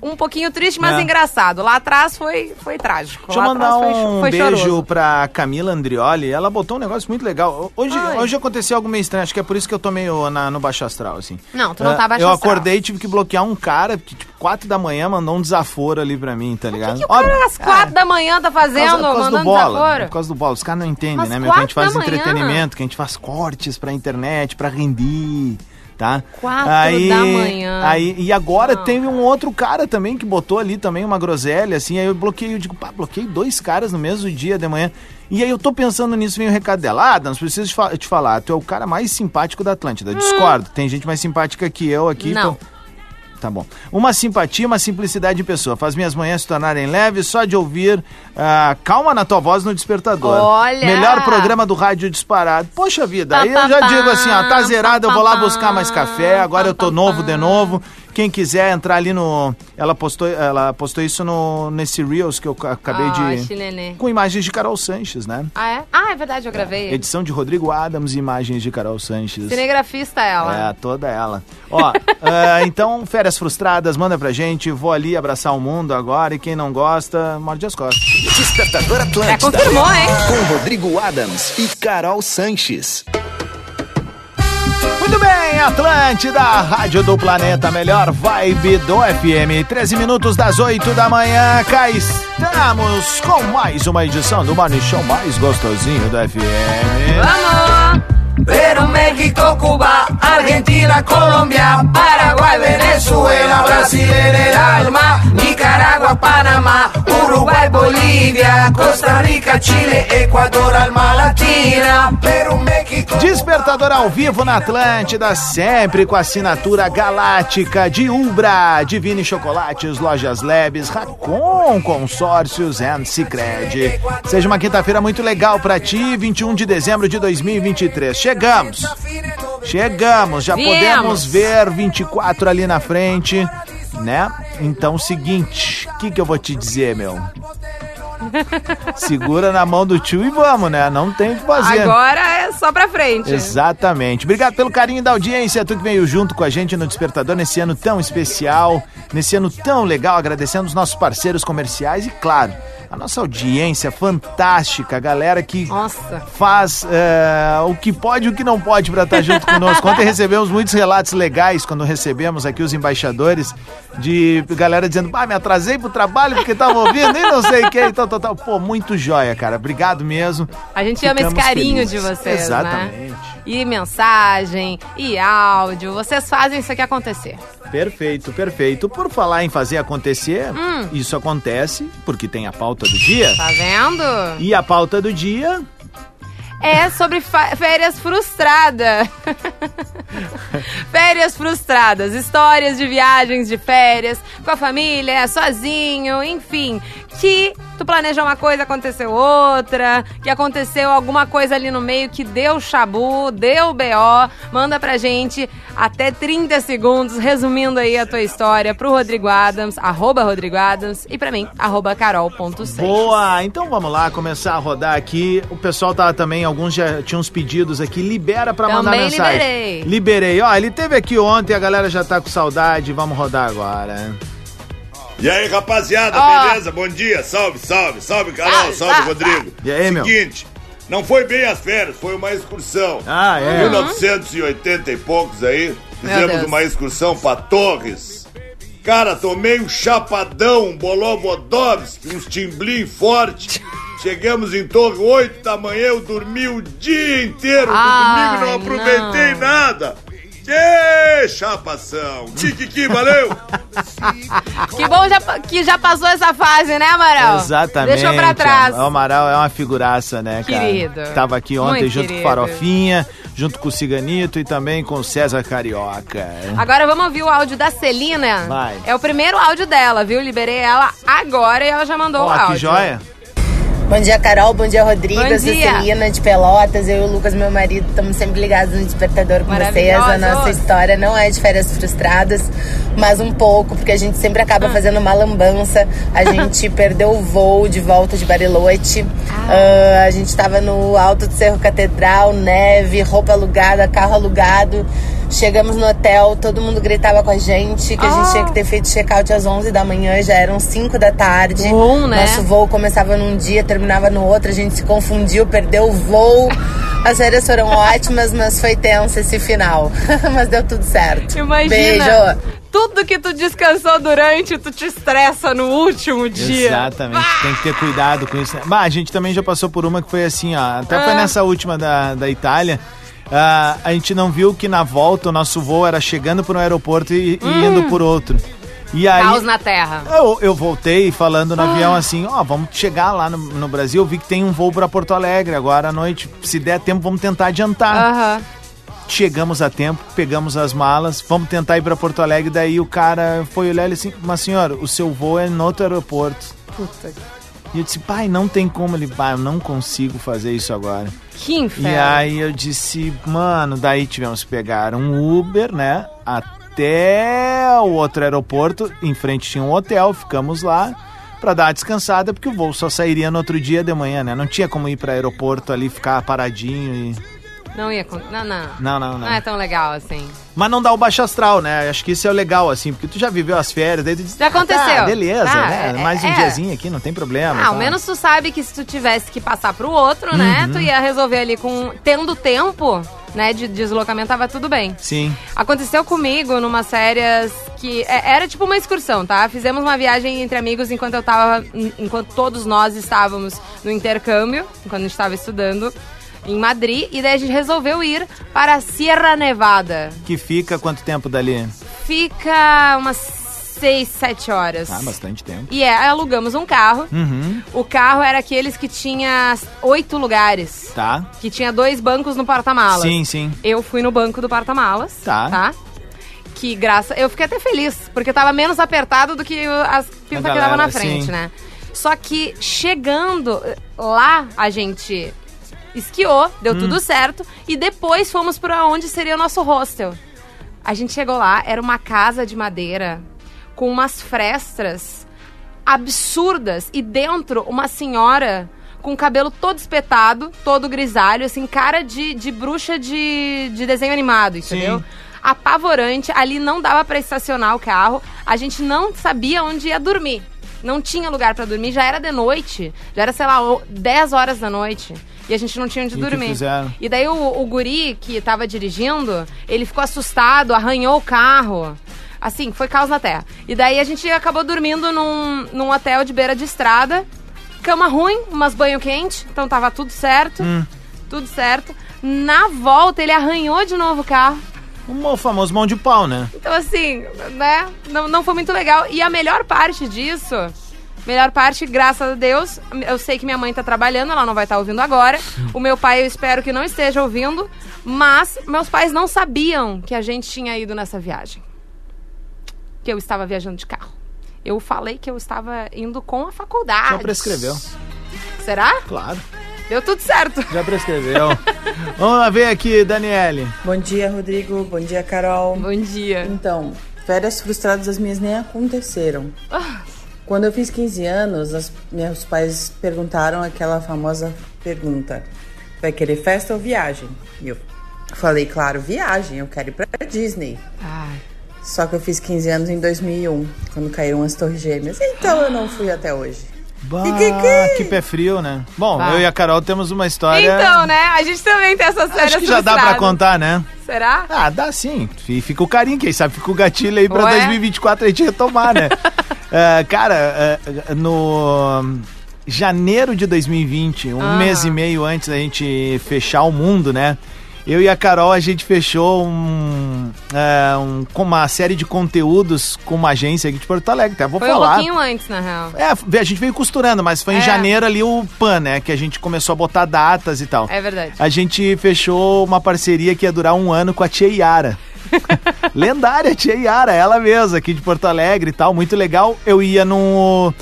Um pouquinho triste, mas É. engraçado. Lá atrás foi, foi trágico. Deixa eu mandar foi, um foi beijo choroso. pra Camila Andrioli. Ela botou um negócio muito legal. Hoje, Ai. hoje aconteceu algo meio estranho. Acho que é por isso que eu tô meio na, no baixo astral, assim. Não, tu não É, tá baixo Eu astral. acordei e tive que bloquear um cara que, tipo, quatro da manhã mandou um desaforo ali pra mim, tá ligado? O que o cara às quatro da manhã tá Por causa, fazendo, por causa do mandando bola. desaforo? Por causa do bola. Os caras não entendem, Mas né, meu? Que a gente faz entretenimento, que a gente faz cortes pra internet, pra render, tá? Quatro da manhã. Aí, e agora Não. teve um outro cara também que botou ali também uma groselha, assim, aí eu bloqueei, eu digo, pá, bloqueei dois caras no mesmo dia de manhã. E aí eu tô pensando nisso, vem o recado dela. Ah, Adams, preciso te fa- te falar, tu é o cara mais simpático da Atlântida. Discordo, tem gente mais simpática que eu aqui. Hum. Não. pô. Tá bom. Uma simpatia, uma simplicidade em pessoa. Faz minhas manhãs se tornarem leves só de ouvir ah, Calma na tua voz no despertador. Olha! Melhor programa do rádio disparado. Poxa vida, aí eu já digo assim, ó, tá zerado, eu vou lá buscar mais café, agora eu tô novo de novo. Quem quiser entrar ali no... Ela postou, ela postou isso no, nesse Reels que eu ca- acabei Ah, de... chilene. Com imagens de Carol Sanches, né? Ah, é? Ah, é verdade, eu gravei. Edição de Rodrigo Adams e imagens de Carol Sanches. Cinegrafista ela. É, toda ela. Ó, ah, então, férias frustradas, manda pra gente. Vou ali abraçar o mundo agora e quem não gosta, morde as costas. Despertador Atlântida. É, confirmou, hein? Com Rodrigo Adams e Carol Sanches. Bem, Atlântida, Rádio do Planeta, melhor vibe do FM. 13 minutos das 8 da manhã, cá estamos com mais uma edição do Morning Show mais gostosinho do FM. Vamos! Pero México, Cuba, Argentina, Colombia, Paraguay, Venezuela, Brasil el alma, Panamá, Uruguay, Bolívia, Costa Rica, Chile, Ecuador, alma latina. Pero México. Despertador ao vivo na Atlântida, sempre com assinatura galáctica de Ubra, Divine Chocolates, Lojas Labs, Racon Consórcios and Cicred. Seja uma quinta-feira muito legal pra ti, 21 de dezembro de 2023. Chegamos! Chegamos, já Viemos. podemos ver 24 ali na frente, né? Então, seguinte, o que, que eu vou te dizer, meu? Segura na mão do tio e vamos, né? Não tem o que fazer. Agora é só pra frente. Exatamente. Obrigado pelo carinho da audiência, tu que veio junto com a gente no Despertador nesse ano tão especial, nesse ano tão legal, agradecendo os nossos parceiros comerciais e, claro, A nossa audiência fantástica, a galera que Nossa. faz é, o que pode e o que não pode para estar junto conosco. Ontem recebemos muitos relatos legais quando recebemos aqui os embaixadores de galera dizendo, ah, me atrasei pro trabalho porque tava ouvindo e não sei o que e tal, tal, tal. Pô, muito joia, cara. Obrigado mesmo. A gente ama esse Ficamos carinho felizes. de vocês, Exatamente. né? E mensagem, e áudio. Vocês fazem isso aqui acontecer. Perfeito, perfeito. Por falar em fazer acontecer, Hum. isso acontece porque tem a pauta do dia. Tá vendo? E a pauta do dia É sobre férias frustradas. férias frustradas. Histórias de viagens de férias, com a família, sozinho, enfim. Que tu planeja uma coisa, aconteceu outra. Que aconteceu alguma coisa ali no meio que deu chabu, deu BO. Manda pra gente até 30 segundos, resumindo aí a tua história pro Rodrigo Adams, arroba Rodrigo Adams, e pra mim, arroba carol.6. Boa! Então vamos lá começar a rodar aqui. O pessoal tava também, alguns já tinham uns pedidos aqui. Libera pra mandar Também mensagem. liberei. Liberei. Ó, ele teve aqui ontem, a galera já tá com saudade. Vamos rodar agora. E aí, rapaziada, Ó. beleza? Bom dia, salve, salve, salve, Carol, Salve, salve, salve, Rodrigo. E aí, meu? Seguinte, não foi bem as férias, foi uma excursão. Ah, é? 1980 e poucos aí, fizemos uma excursão pra Torres. Cara, tomei um chapadão, um bolovodovski, uns timblim forte. Chegamos em Torre 8 da manhã, eu dormi o dia inteiro no Ai, domingo, não aproveitei não. nada. Que chapação! Kikiki, valeu! Que bom já- que já passou essa fase, né, Amaral? Exatamente. Deixou pra trás. O Amaral é uma figuraça, né, cara? Querido. Tava aqui ontem Muito junto querido. com Farofinha, junto com o Ciganito e também com o César Carioca. Agora vamos ouvir o áudio da Celina. Vai. É o primeiro áudio dela, viu? Liberei ela agora e ela já mandou o áudio. que joia. Bom dia, Carol. Bom dia, Rodrigo. Bom Eu sou dia. Celina de Pelotas. Eu e o Lucas, meu marido, estamos sempre ligados no despertador com vocês. A nossa história não é de férias frustradas, mas um pouco, porque a gente sempre acaba fazendo uma lambança. A gente perdeu o voo de volta de Bariloche. Ah, a gente estava no alto do Cerro Catedral, neve, roupa alugada, carro alugado. Chegamos no hotel, todo mundo gritava com a gente que a gente tinha que ter feito check-out às 11 da manhã, já eram 5 da tarde. Bom, né? Nosso voo começava num dia, terminava no outro, a gente se confundiu, perdeu o voo. As férias foram ótimas, mas foi tenso esse final. mas deu tudo certo. Imagina. Beijo. Tudo que tu descansou durante, tu te estressa no último dia. Exatamente, tem que ter cuidado com isso. né? Bah, a gente também já passou por uma que foi assim, ó. Até foi Ah. nessa última da, da Itália. Ah, a gente não viu que na volta o nosso voo era chegando por um aeroporto e, e Hum. indo por outro. E aí. Caos na terra. Eu, eu voltei falando no Ah. avião assim, ó, vamos chegar lá no, no Brasil, eu vi que tem um voo pra Porto Alegre agora à noite, se der tempo vamos tentar adiantar. Aham. Chegamos a tempo, pegamos as malas, vamos tentar ir pra Porto Alegre, daí o cara foi olhar ele assim, mas senhora, o seu voo é no outro aeroporto. Puta. E eu disse, pai, não tem como ele, pai, eu não consigo fazer isso agora. Que inferno. E aí eu disse, mano, daí tivemos que pegar um Uber, né, até o outro aeroporto, em frente tinha um hotel, ficamos lá pra dar uma descansada, porque o voo só sairia no outro dia de manhã, né, não tinha como ir pra aeroporto ali, ficar paradinho e... Não ia... con- Não, não. Não, não, não. Não é tão legal assim. Mas não dá o baixo astral, né? Acho que isso é o legal, assim, porque tu já viveu as férias, daí tu diz, Já aconteceu. "Ah, beleza, Tá, né? é- Mais um é. diazinho aqui, não tem problema. Ah, ao tá?" menos tu sabe que se tu tivesse que passar pro outro, né? Uhum. Tu ia resolver ali com... Tendo tempo, né, de deslocamento, tava tudo bem. Sim. Aconteceu comigo numa férias que é- era tipo uma excursão, tá? Fizemos uma viagem entre amigos enquanto eu tava, enquanto todos nós estávamos no intercâmbio, enquanto a gente estava estudando em Madrid, e daí a gente resolveu ir para a Sierra Nevada. Que fica quanto tempo dali? Fica umas 6, 7 horas. Ah, bastante tempo. E é, alugamos um carro. Uhum. O carro era aqueles que tinha oito lugares. Tá. Que tinha dois bancos no porta-malas. Sim, sim. Eu fui no banco do porta-malas. Tá. Tá? Que graça. Eu fiquei até feliz, porque tava menos apertado do que as pintas que tava na frente, sim. né? Só que chegando lá, a gente esquiou, deu Hum. tudo certo. E depois fomos pra onde seria o nosso hostel. A gente chegou lá, era uma casa de madeira com umas frestas absurdas e dentro uma senhora com o cabelo todo espetado, todo grisalho, assim, cara de, de bruxa de, de desenho animado, entendeu? Sim. Apavorante, ali não dava pra estacionar o carro, a gente não sabia onde ia dormir. Não tinha lugar pra dormir, já era de noite. Já era, sei lá, o- 10 horas da noite. E a gente não tinha onde E o dormir. E daí o, o guri que tava dirigindo, ele ficou assustado, arranhou o carro. Assim, foi caos na terra. E daí a gente acabou dormindo num, num hotel de beira de estrada. Cama ruim, umas banho quente, então tava tudo certo. Hum. Tudo certo. Na volta, ele arranhou de novo o carro. Um famoso mão de pau, né? Então, assim, né? Não, não foi muito legal. E a melhor parte disso, melhor parte, graças a Deus, eu sei que minha mãe tá trabalhando, ela não vai estar ouvindo agora. O meu pai, eu espero que não esteja ouvindo. Mas meus pais não sabiam que a gente tinha ido nessa viagem. Que eu estava viajando de carro. Eu falei que eu estava indo com a faculdade. Já prescreveu. Será? Claro. Deu tudo certo. Já prescreveu. Vamos lá ver aqui, Daniele. Bom dia, Rodrigo. Bom dia, Carol. Bom dia. Então, férias frustradas as minhas nem aconteceram. Ah. Quando eu fiz 15 anos, as- meus pais perguntaram aquela famosa pergunta: vai querer festa ou viagem? E eu falei, claro, viagem, eu quero ir pra Disney. Ai. Só que eu fiz 15 anos em 2001, quando caíram as Torres Gêmeas. Então eu não fui até hoje. Bah, Ah, que pé frio, né? Bom, Bah. eu e a Carol temos uma história. Então, né? A gente também tem essas férias Acho que já dá pra contar, né? Será? Ah, dá sim. E Fica o carinho, quem sabe fica o gatilho aí pra Ué? 2024 a gente retomar, né? Ah, cara, ah, no janeiro de 2020, um Ah. mês e meio antes da gente fechar o mundo, né? Eu e a Carol, a gente fechou um, é, um- uma série de conteúdos com uma agência aqui de Porto Alegre. Até vou Foi um falar. pouquinho antes, na real. É, a gente veio costurando, mas foi em É. janeiro ali o PAN, né? Que a gente começou a botar datas e tal. É verdade. A gente fechou uma parceria que ia durar um ano com a Tia Yara. Lendária Tia Yara, ela mesma, aqui de Porto Alegre e tal, muito legal. Eu ia no,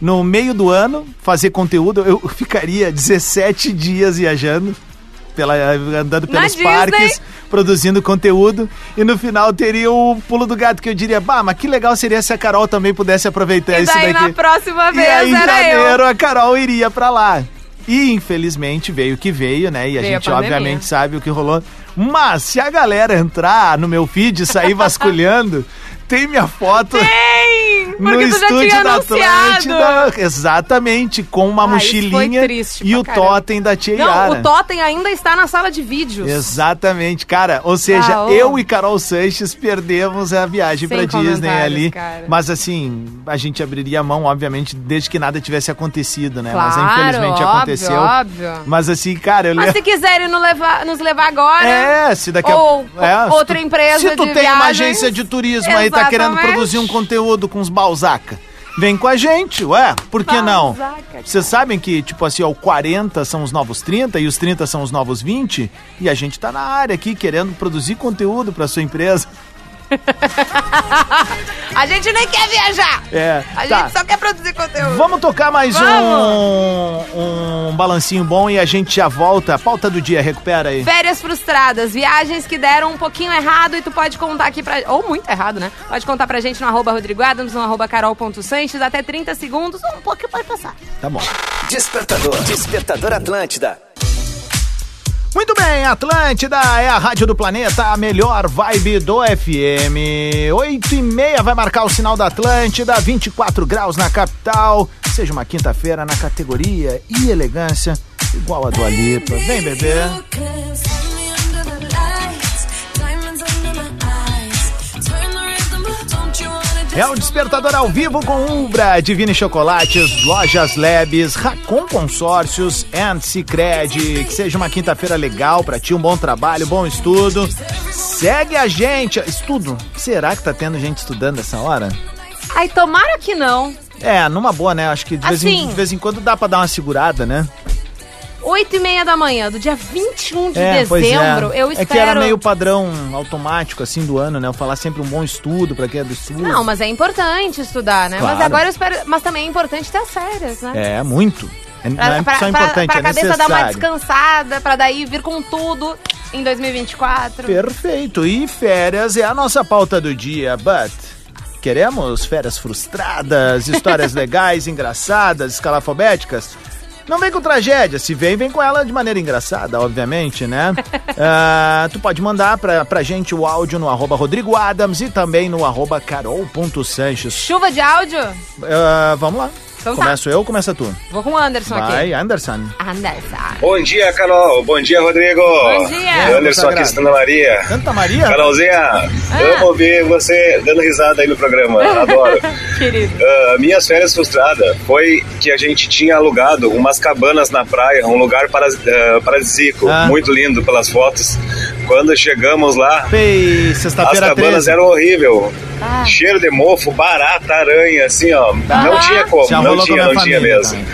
no meio do ano fazer conteúdo, eu ficaria 17 dias viajando. Pela, andando pelos Disney. parques, produzindo conteúdo. E no final teria o pulo do gato, que eu diria, bah, mas que legal seria se a Carol também pudesse aproveitar E isso daí, daqui. na próxima E vez, aí, em era eu. janeiro, a Carol iria pra lá. E infelizmente veio o que veio, né? E a Veio a gente pandemia. obviamente sabe o que rolou. Mas se a galera entrar no meu feed e sair vasculhando, tem minha foto Tem! no estúdio da. Atlântida. Exatamente, com uma Ah, mochilinha triste e o caramba. totem da tia Não, Yara. o Totem ainda está na sala de vídeos. Exatamente, cara. Ou seja, Ah, ô. eu e Carol Sanches perdemos a viagem pra Disney ali. cara. Mas assim, a gente abriria a mão, obviamente, desde que nada tivesse acontecido, né? Mas Claro, infelizmente óbvio, aconteceu. óbvio. Mas assim, cara, eu Mas se quiserem nos levar, nos levar agora. É, se daqui a ou é, outra tu- empresa Se tu tem uma viagens. agência de turismo aí, tá querendo Exatamente. produzir um conteúdo com os Balzaca. Vem com a gente, ué, por que não? Vocês sabem que, tipo assim, ó, o 40 são os novos 30 e os 30 são os novos 20? E a gente tá na área aqui querendo produzir conteúdo pra sua empresa. A gente nem quer viajar. É, A tá. gente só quer produzir conteúdo. Vamos tocar mais Vamos. um, um balancinho bom e a gente já volta. A pauta do dia, recupera aí. Férias frustradas, viagens que deram um pouquinho errado e tu pode contar aqui pra... Ou muito errado, né? Pode contar pra gente no arroba Rodrigo Adams, no arroba carol.sanches, até 30 segundos, ou um pouquinho pode passar. Tá bom. Despertador. Despertador Atlântida. Muito bem, Atlântida é a rádio do planeta, a melhor vibe do FM. 8 e meia vai marcar o sinal da Atlântida, 24 graus na capital. Seja uma quinta-feira na categoria e elegância, igual a do Alipa. Vem, bebê. É o Despertador ao vivo com Umbra, Divine Chocolates, Lojas Labs, Racon Consórcios and Cicred. Que seja uma quinta-feira legal pra ti, um bom trabalho, bom estudo. Segue a gente. Estudo? Será que tá tendo gente estudando essa hora? Ai, tomara que não. É, numa boa, né? Acho que de vez, em, Assim. de vez em quando dá pra dar uma segurada, né? 8 e meia da manhã, do dia 21 de pois dezembro, é. eu É espero... que era meio padrão automático, assim, do ano, né? Eu falar sempre um bom estudo pra quem é do estudo. Não, mas é importante estudar, né? Claro. Mas agora eu espero... Mas também é importante ter as férias, né? É, muito. É, Pra, é pra, só pra- importante, pra é cabeça necessário. dar uma descansada, pra daí vir com tudo em 2024. Perfeito. E férias é a nossa pauta do dia, but queremos férias frustradas, histórias legais, engraçadas, escalafobéticas? Não vem com tragédia, se vem, vem com ela de maneira engraçada, obviamente, né? Ah, tu pode mandar pra, pra gente o áudio no arroba Rodrigo Adams e também no arroba carol.sanches. Chuva de áudio? Ah, vamos lá. Então tá. Começo eu ou começa tu? Vou com o Anderson Vai, aqui. Anderson. Anderson. Bom dia, Carol. Bom dia, Rodrigo. Bom dia. Anderson aqui, Santa Maria. Santa Maria? Carolzinha, amo ouvir você dando risada aí no programa. Adoro. Querido. Ah, minhas férias frustradas foi que a gente tinha alugado umas cabanas na praia, um lugar ah, paradisíaco, Ah. muito lindo pelas fotos. Quando chegamos lá, as cabanas 13. eram horrível. Ah. Cheiro de mofo, barata, aranha, assim, ó. Não tinha como, Já não tinha, não minha tinha família, mesmo.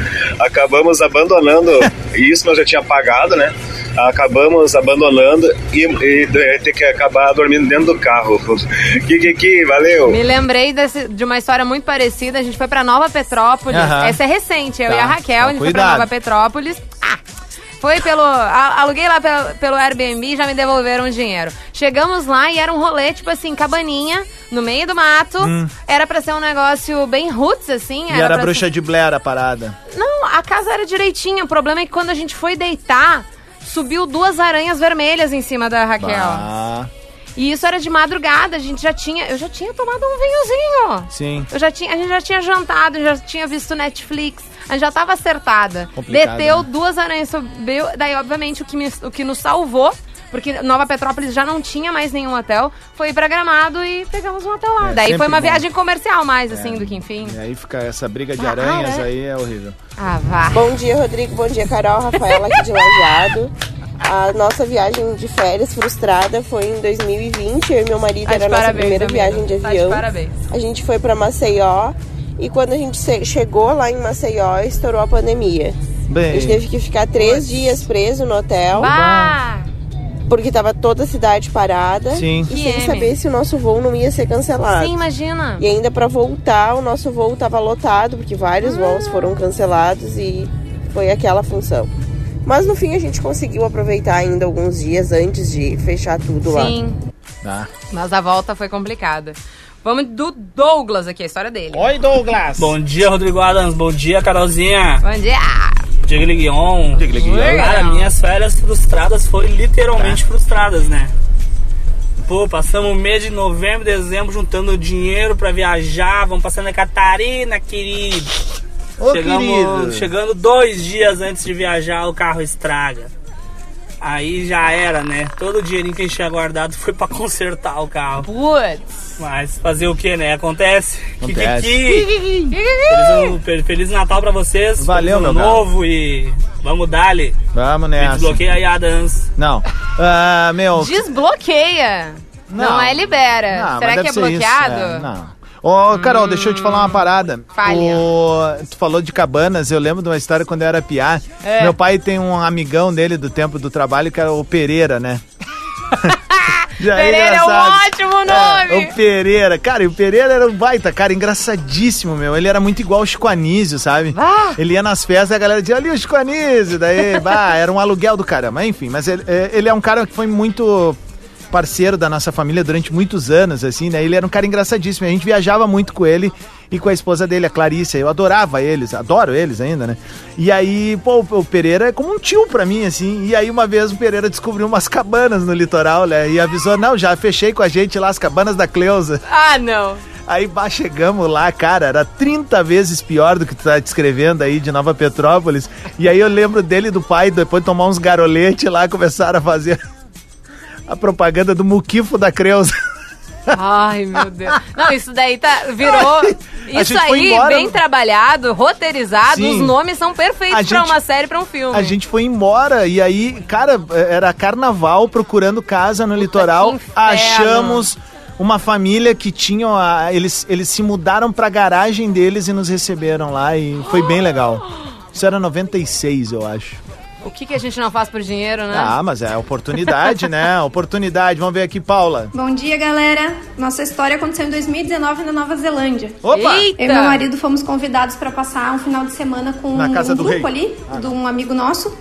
Acabamos abandonando, e isso nós já tinha pagado, né? Acabamos abandonando e, e de- ter que acabar dormindo dentro do carro. Que, que, que, valeu! Me lembrei desse- de uma história muito parecida. A gente foi pra Nova Petrópolis. Essa é recente. Eu Tá, e a Raquel, ó, a gente foi pra cuidado. Nova Petrópolis. Ah, foi pelo. a- aluguei lá pelo, pelo Airbnb e já me devolveram o dinheiro. Chegamos lá e era um rolê, tipo assim, cabaninha, no meio do mato. Hum. Era pra ser um negócio bem roots, assim. E era pra bruxa ser- de Blair a parada. Não, a casa era direitinha. O problema é que quando a gente foi deitar, subiu duas aranhas vermelhas em cima da Raquel. Ah, E isso era de madrugada, a gente já tinha. Eu já tinha tomado um vinhozinho. sim. Eu já tinha, a gente já tinha jantado, já tinha visto Netflix, a gente já tava acertada. Complicado, Deteu, né? duas aranhas subiu, daí obviamente o que, me- o que nos salvou, porque Nova Petrópolis já não tinha mais nenhum hotel, foi ir pra Gramado e pegamos um hotel lá. É, daí foi uma bom. É. viagem comercial mais, assim, do que enfim. E aí fica essa briga de Ah, aranhas é? aí, é horrível. Ah, vá. Bom dia, Rodrigo. Bom dia, Carol. Rafaela aqui de Lajeado. A nossa viagem de férias frustrada foi em 2020. Eu e meu marido Tá era a nossa parabéns, primeira amiga. viagem de Tá de avião. parabéns. A gente foi pra Maceió e quando a gente chegou lá em Maceió, estourou a pandemia. Bem. A gente teve que ficar três dias preso no hotel. Bah! Porque tava toda a cidade parada. Sim. E Que sem M. saber se o nosso voo não ia ser cancelado. Sim, imagina. E ainda pra voltar, o nosso voo tava lotado, porque vários voos foram cancelados e foi aquela função. Mas no fim a gente conseguiu aproveitar ainda alguns dias antes de fechar tudo lá. Sim, Tá. mas a volta foi complicada. Vamos do Douglas aqui, a história dele. Oi, Douglas. Bom dia, Rodrigo Adams. Bom dia, Carolzinha. Bom dia. Diga Guion. Guion. Cara, minhas férias frustradas foram Tá. literalmente frustradas, né? Pô, passamos o mês de novembro, dezembro juntando dinheiro pra viajar. Vamos pra Santa Catarina, querido. Ô, Chegamos, querido. chegando dois dias antes de viajar, o carro estraga. Aí já era, né? Todo o dinheirinho que a gente tinha guardado foi pra consertar o carro. Putz. Mas fazer o que, né? Acontece. Acontece. Kikiki. Feliz, ano- Feliz Natal pra vocês. Valeu, Feliz ano meu cara. novo e vamos dar-lhe. Vamos Me nessa. desbloqueia aí, Adams. Não. Ah, meu. Desbloqueia. Não, Não. é libera. Não, Será que é ser isso, bloqueado? é, não. Ô, Carol, deixa eu te falar uma parada. Falha. O- tu falou de cabanas, eu lembro de uma história quando eu era piá. É. Meu pai tem um amigão dele do tempo do trabalho que era o Pereira, né? Já Pereira é um ótimo nome. É, o Pereira. Cara, e o Pereira era um baita, cara, engraçadíssimo, meu. Ele era muito igual o Chico Anísio, sabe? Ele ia nas festas e a galera dizia, ali o Chico Anísio. Daí, bah, era um aluguel do caramba. Enfim, mas ele, é, ele é um cara que foi muito parceiro da nossa família durante muitos anos, assim, né? Ele era um cara engraçadíssimo. A gente viajava muito com ele e com a esposa dele, a Clarice. Eu adorava eles, adoro eles ainda, né? E aí, pô, o Pereira é como um tio pra mim, assim. E aí, uma vez o Pereira descobriu umas cabanas no litoral, né? E avisou: não, já fechei com a gente lá as cabanas da Cleusa. Ah, não. Aí bah, chegamos lá, cara, era 30 vezes pior do que tu tá descrevendo aí de Nova Petrópolis. E aí eu lembro dele e do pai, depois de tomar uns garoletes lá, começaram a fazer a propaganda do muquifo da Creuza. Ai, meu Deus. Não, isso daí tá, virou. Isso gente aí, bem trabalhado, roteirizado, Sim. os nomes são perfeitos A pra gente- uma série, pra um filme. A gente foi embora e aí, cara, era carnaval procurando casa no litoral. inferno. Achamos uma família que tinham a, eles eles se mudaram pra garagem deles e nos receberam lá e foi bem legal. Isso era 96, eu acho. O que, que a gente não faz por dinheiro, né? Ah, mas é oportunidade, né? Oportunidade. Vamos ver aqui, Paula. Bom dia, galera. Nossa história aconteceu em 2019 na Nova Zelândia. Opa! Eu e meu marido fomos convidados para passar um final de semana com Na casa um do grupo rei. ali, Ah. de um amigo nosso.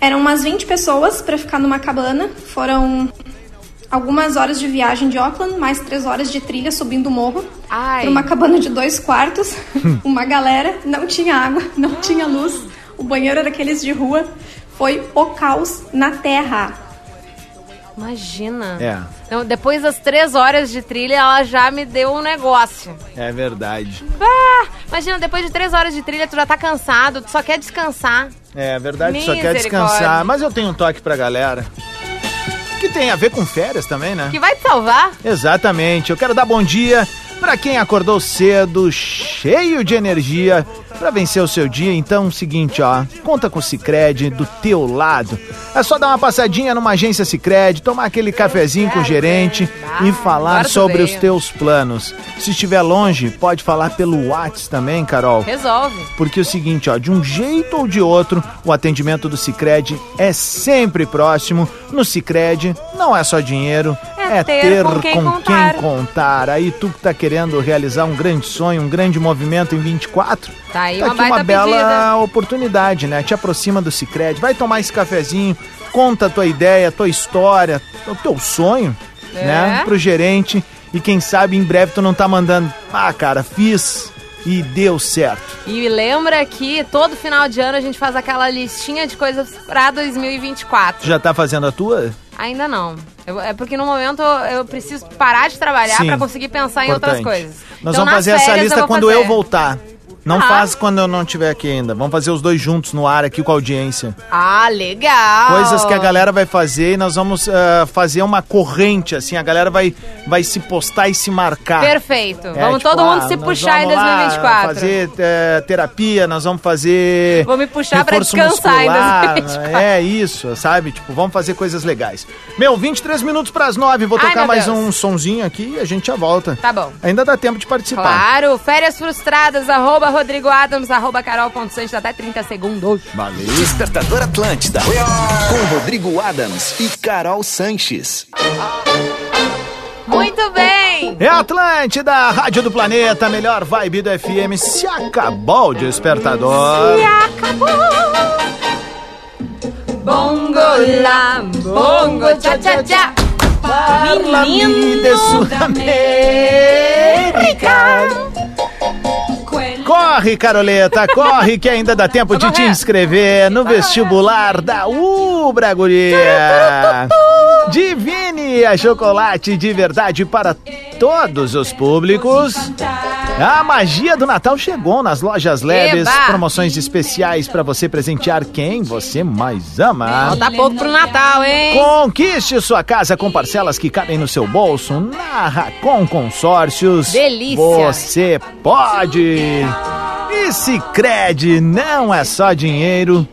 Eram umas 20 pessoas para ficar numa cabana. Foram algumas horas de viagem de Auckland, mais três horas de trilha subindo o morro. Ai. Numa cabana de dois quartos, uma galera, não tinha água, não tinha luz. O banheiro era aqueles de rua, foi o caos na terra. Imagina. É. Então, depois das três horas de trilha, ela já me deu um negócio. É verdade. Ah, imagina, depois de três horas de trilha, tu já tá cansado, tu só quer descansar. É verdade, só quer descansar. Mas eu tenho um toque pra galera. Que tem a ver com férias também, né? Que vai te salvar? Exatamente. Eu quero dar bom dia para quem acordou cedo, cheio de energia para vencer o seu dia. Então, é o seguinte, ó, conta com o Sicredi do teu lado. É só dar uma passadinha numa agência Sicredi, tomar aquele cafezinho com o gerente e falar agora tu sobre os teus planos. Se estiver longe, pode falar pelo WhatsApp também, Carol. Resolve. Porque é o seguinte, ó, de um jeito ou de outro, o atendimento do Sicredi é sempre próximo. No Sicredi não é só dinheiro, É ter ter, com quem com contar. quem contar. Aí tu que tá querendo realizar um grande sonho, um grande movimento em 24, Tá aí tá uma aqui uma bela pedida. oportunidade, né? Te aproxima do Sicredi, vai tomar esse cafezinho, conta a tua ideia, a tua história, o teu sonho, É. né? Pro gerente e quem sabe em breve tu não tá mandando, ah, cara, fiz e deu certo. E lembra que todo final de ano a gente faz aquela listinha de coisas pra 2024. Já tá fazendo a tua? Ainda não. Eu- é porque no momento eu preciso parar de trabalhar pra conseguir pensar em outras Importante. coisas. Nós Então, vamos fazer essa lista vou quando fazer. eu voltar. Não Ah. faz quando eu não estiver aqui ainda. Vamos fazer os dois juntos no ar aqui com a audiência. Ah, legal! Coisas que a galera vai fazer e nós vamos ah, fazer uma corrente, assim. A galera vai, vai se postar e se marcar. Perfeito. É, vamos tipo, todo mundo ah, se puxar em vamos lá 2024. fazer eh, terapia, nós vamos fazer. Vou me puxar pra descansar em muscular, 2024. É isso, sabe? Tipo, vamos fazer coisas legais. Meu, 23 minutos pras 9. Vou Ai, tocar mais Deus. um sonzinho aqui e a gente já volta. Tá bom. Ainda dá tempo de participar. Claro, férias frustradas, arroba Rodrigo Adams, arroba carol.santos, até 30 segundos. Valeu. Despertador Atlântida. Com Rodrigo Adams e Carol Sanches. Muito bem! É Atlântida, Rádio do Planeta, melhor vibe do FM. Se acabou o despertador. Se acabou! Bongo lá, bongo tchá tchá tchá. Menino da Corre, Caroleta, corre que ainda dá tempo de te inscrever no vestibular da Ubra, guria. Divine a chocolate de verdade para todos os públicos. A magia do Natal chegou nas lojas leves, Eba! promoções especiais para você presentear quem você mais ama. Falta pouco pro Natal, hein? Conquiste sua casa com parcelas que cabem no seu bolso na Racon Consórcios. Delícia. Você pode! E Sicredi não é só dinheiro,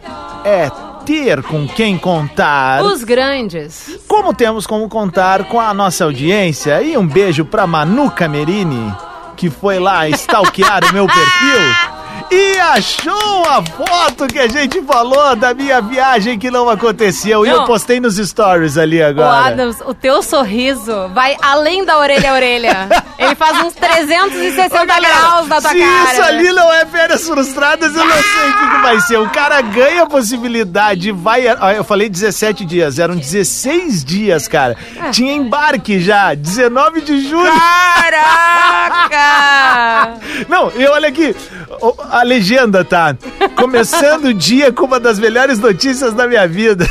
é ter com quem contar. Os grandes. Como temos como contar com a nossa audiência e um beijo pra Manu Camerini, que foi lá stalkear o meu perfil e achou a foto que a gente falou da minha viagem que não aconteceu. E eu Não. postei nos stories ali Ô, agora. Adams, o teu sorriso vai além da orelha a orelha. Ele faz uns 360 graus na tua Se cara. isso ali não é férias frustradas, eu não sei o que, que vai ser. O cara ganha a possibilidade, vai. Eu falei 17 dias, eram 16 dias, cara. Tinha embarque já, 19 de julho. Caraca! Não, e olha aqui, o- a legenda tá. Começando o dia com uma das melhores notícias da minha vida.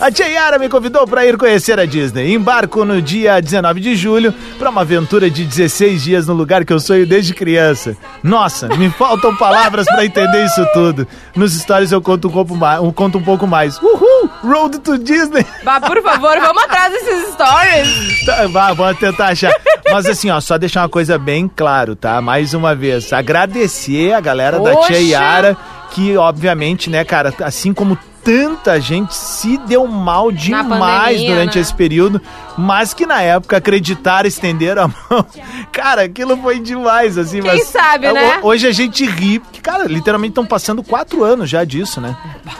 A tia Yara me convidou para ir conhecer a Disney. Embarco no dia 19 de julho para uma aventura de 16 dias no lugar que eu sonho desde criança. Nossa, me faltam palavras para entender isso tudo. Nos stories eu conto um pouco mais. Eu conto um pouco mais. Uhul! Road to Disney! Bah, por favor, vamos atrás desses stories. Tá, vá, vamos tentar achar. Mas assim, ó, só deixar uma coisa bem claro, tá? Mais uma vez, agradecer a galera da Poxa! Tia Yara, que obviamente, né, cara, assim como tanta gente se deu mal demais pandemia, durante né? esse período, mas que na época acreditaram, estenderam a mão. Cara, aquilo foi demais, assim. Quem mas, sabe, ho- né? Hoje a gente ri, porque, cara, literalmente estão passando quatro anos já disso, né?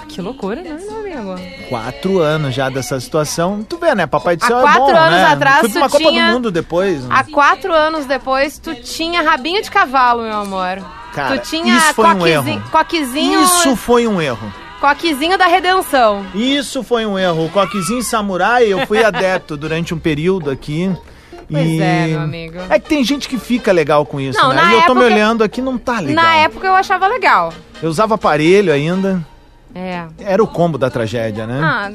Que loucura, né, meu amigo? Quatro anos já dessa situação. Tu vê, né? Papai do Há céu é quatro bom, anos né? atrás, Fui pra uma tu Copa tinha- do Mundo depois. né? Há quatro anos depois, tu tinha rabinho de cavalo, meu amor. Cara, tu tinha isso foi um erro. coquezinho, Isso foi um erro. coquezinho da redenção. Isso foi um erro. O coquezinho samurai, eu fui adepto durante um período aqui. Pois e... é, meu amigo. É que tem gente que fica legal com isso, Não, né? E eu tô me época- olhando aqui, não tá legal. Na época eu achava legal. Eu usava aparelho ainda. É. Era o combo da tragédia, né? Ah,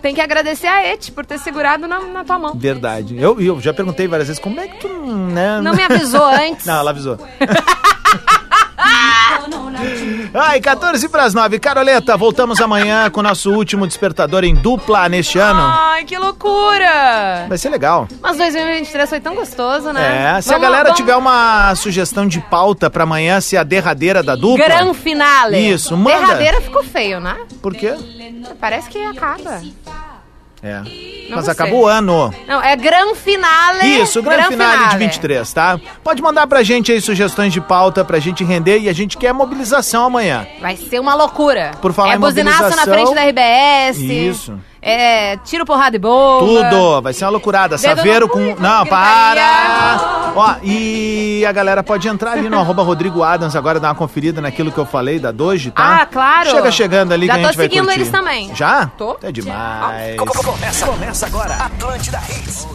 tem que agradecer a Et por ter segurado na, na tua mão. Verdade. Eu, eu já perguntei várias vezes como é que tu, né? Não me avisou antes. Não, ela avisou. Ai, 14 para as 9. Caroleta, voltamos amanhã com o nosso último despertador em dupla neste ano. Ai, que loucura! Vai ser legal. Mas 2023 foi tão gostoso, né? É, se a Vamos- galera vamos- tiver uma sugestão de pauta pra amanhã ser a derradeira da dupla. Gran finale. Isso, manda. Derradeira ficou feio, né? Por quê? Parece que acaba. É. Não Mas acabou o ano. Não, é gran finale. Isso, o grande finale de 23, tá? Pode mandar pra gente aí sugestões de pauta pra gente render e a gente quer mobilização amanhã. Vai ser uma loucura. Por falar é em buzinaço na mobilização- frente da RBS. Isso. É tiro porrada e bomba. Tudo, vai ser uma loucurada. Dedo Saveiro no- com. Não, para! Ó, e a galera pode entrar ali no arroba Rodrigo Adams agora, dar uma conferida naquilo que eu falei da Doge, tá? Ah, claro. Chega chegando ali Já que a tô gente vai seguindo curtir. eles também. Já? Tô. É demais. Começa, começa agora. Atlântida Hits.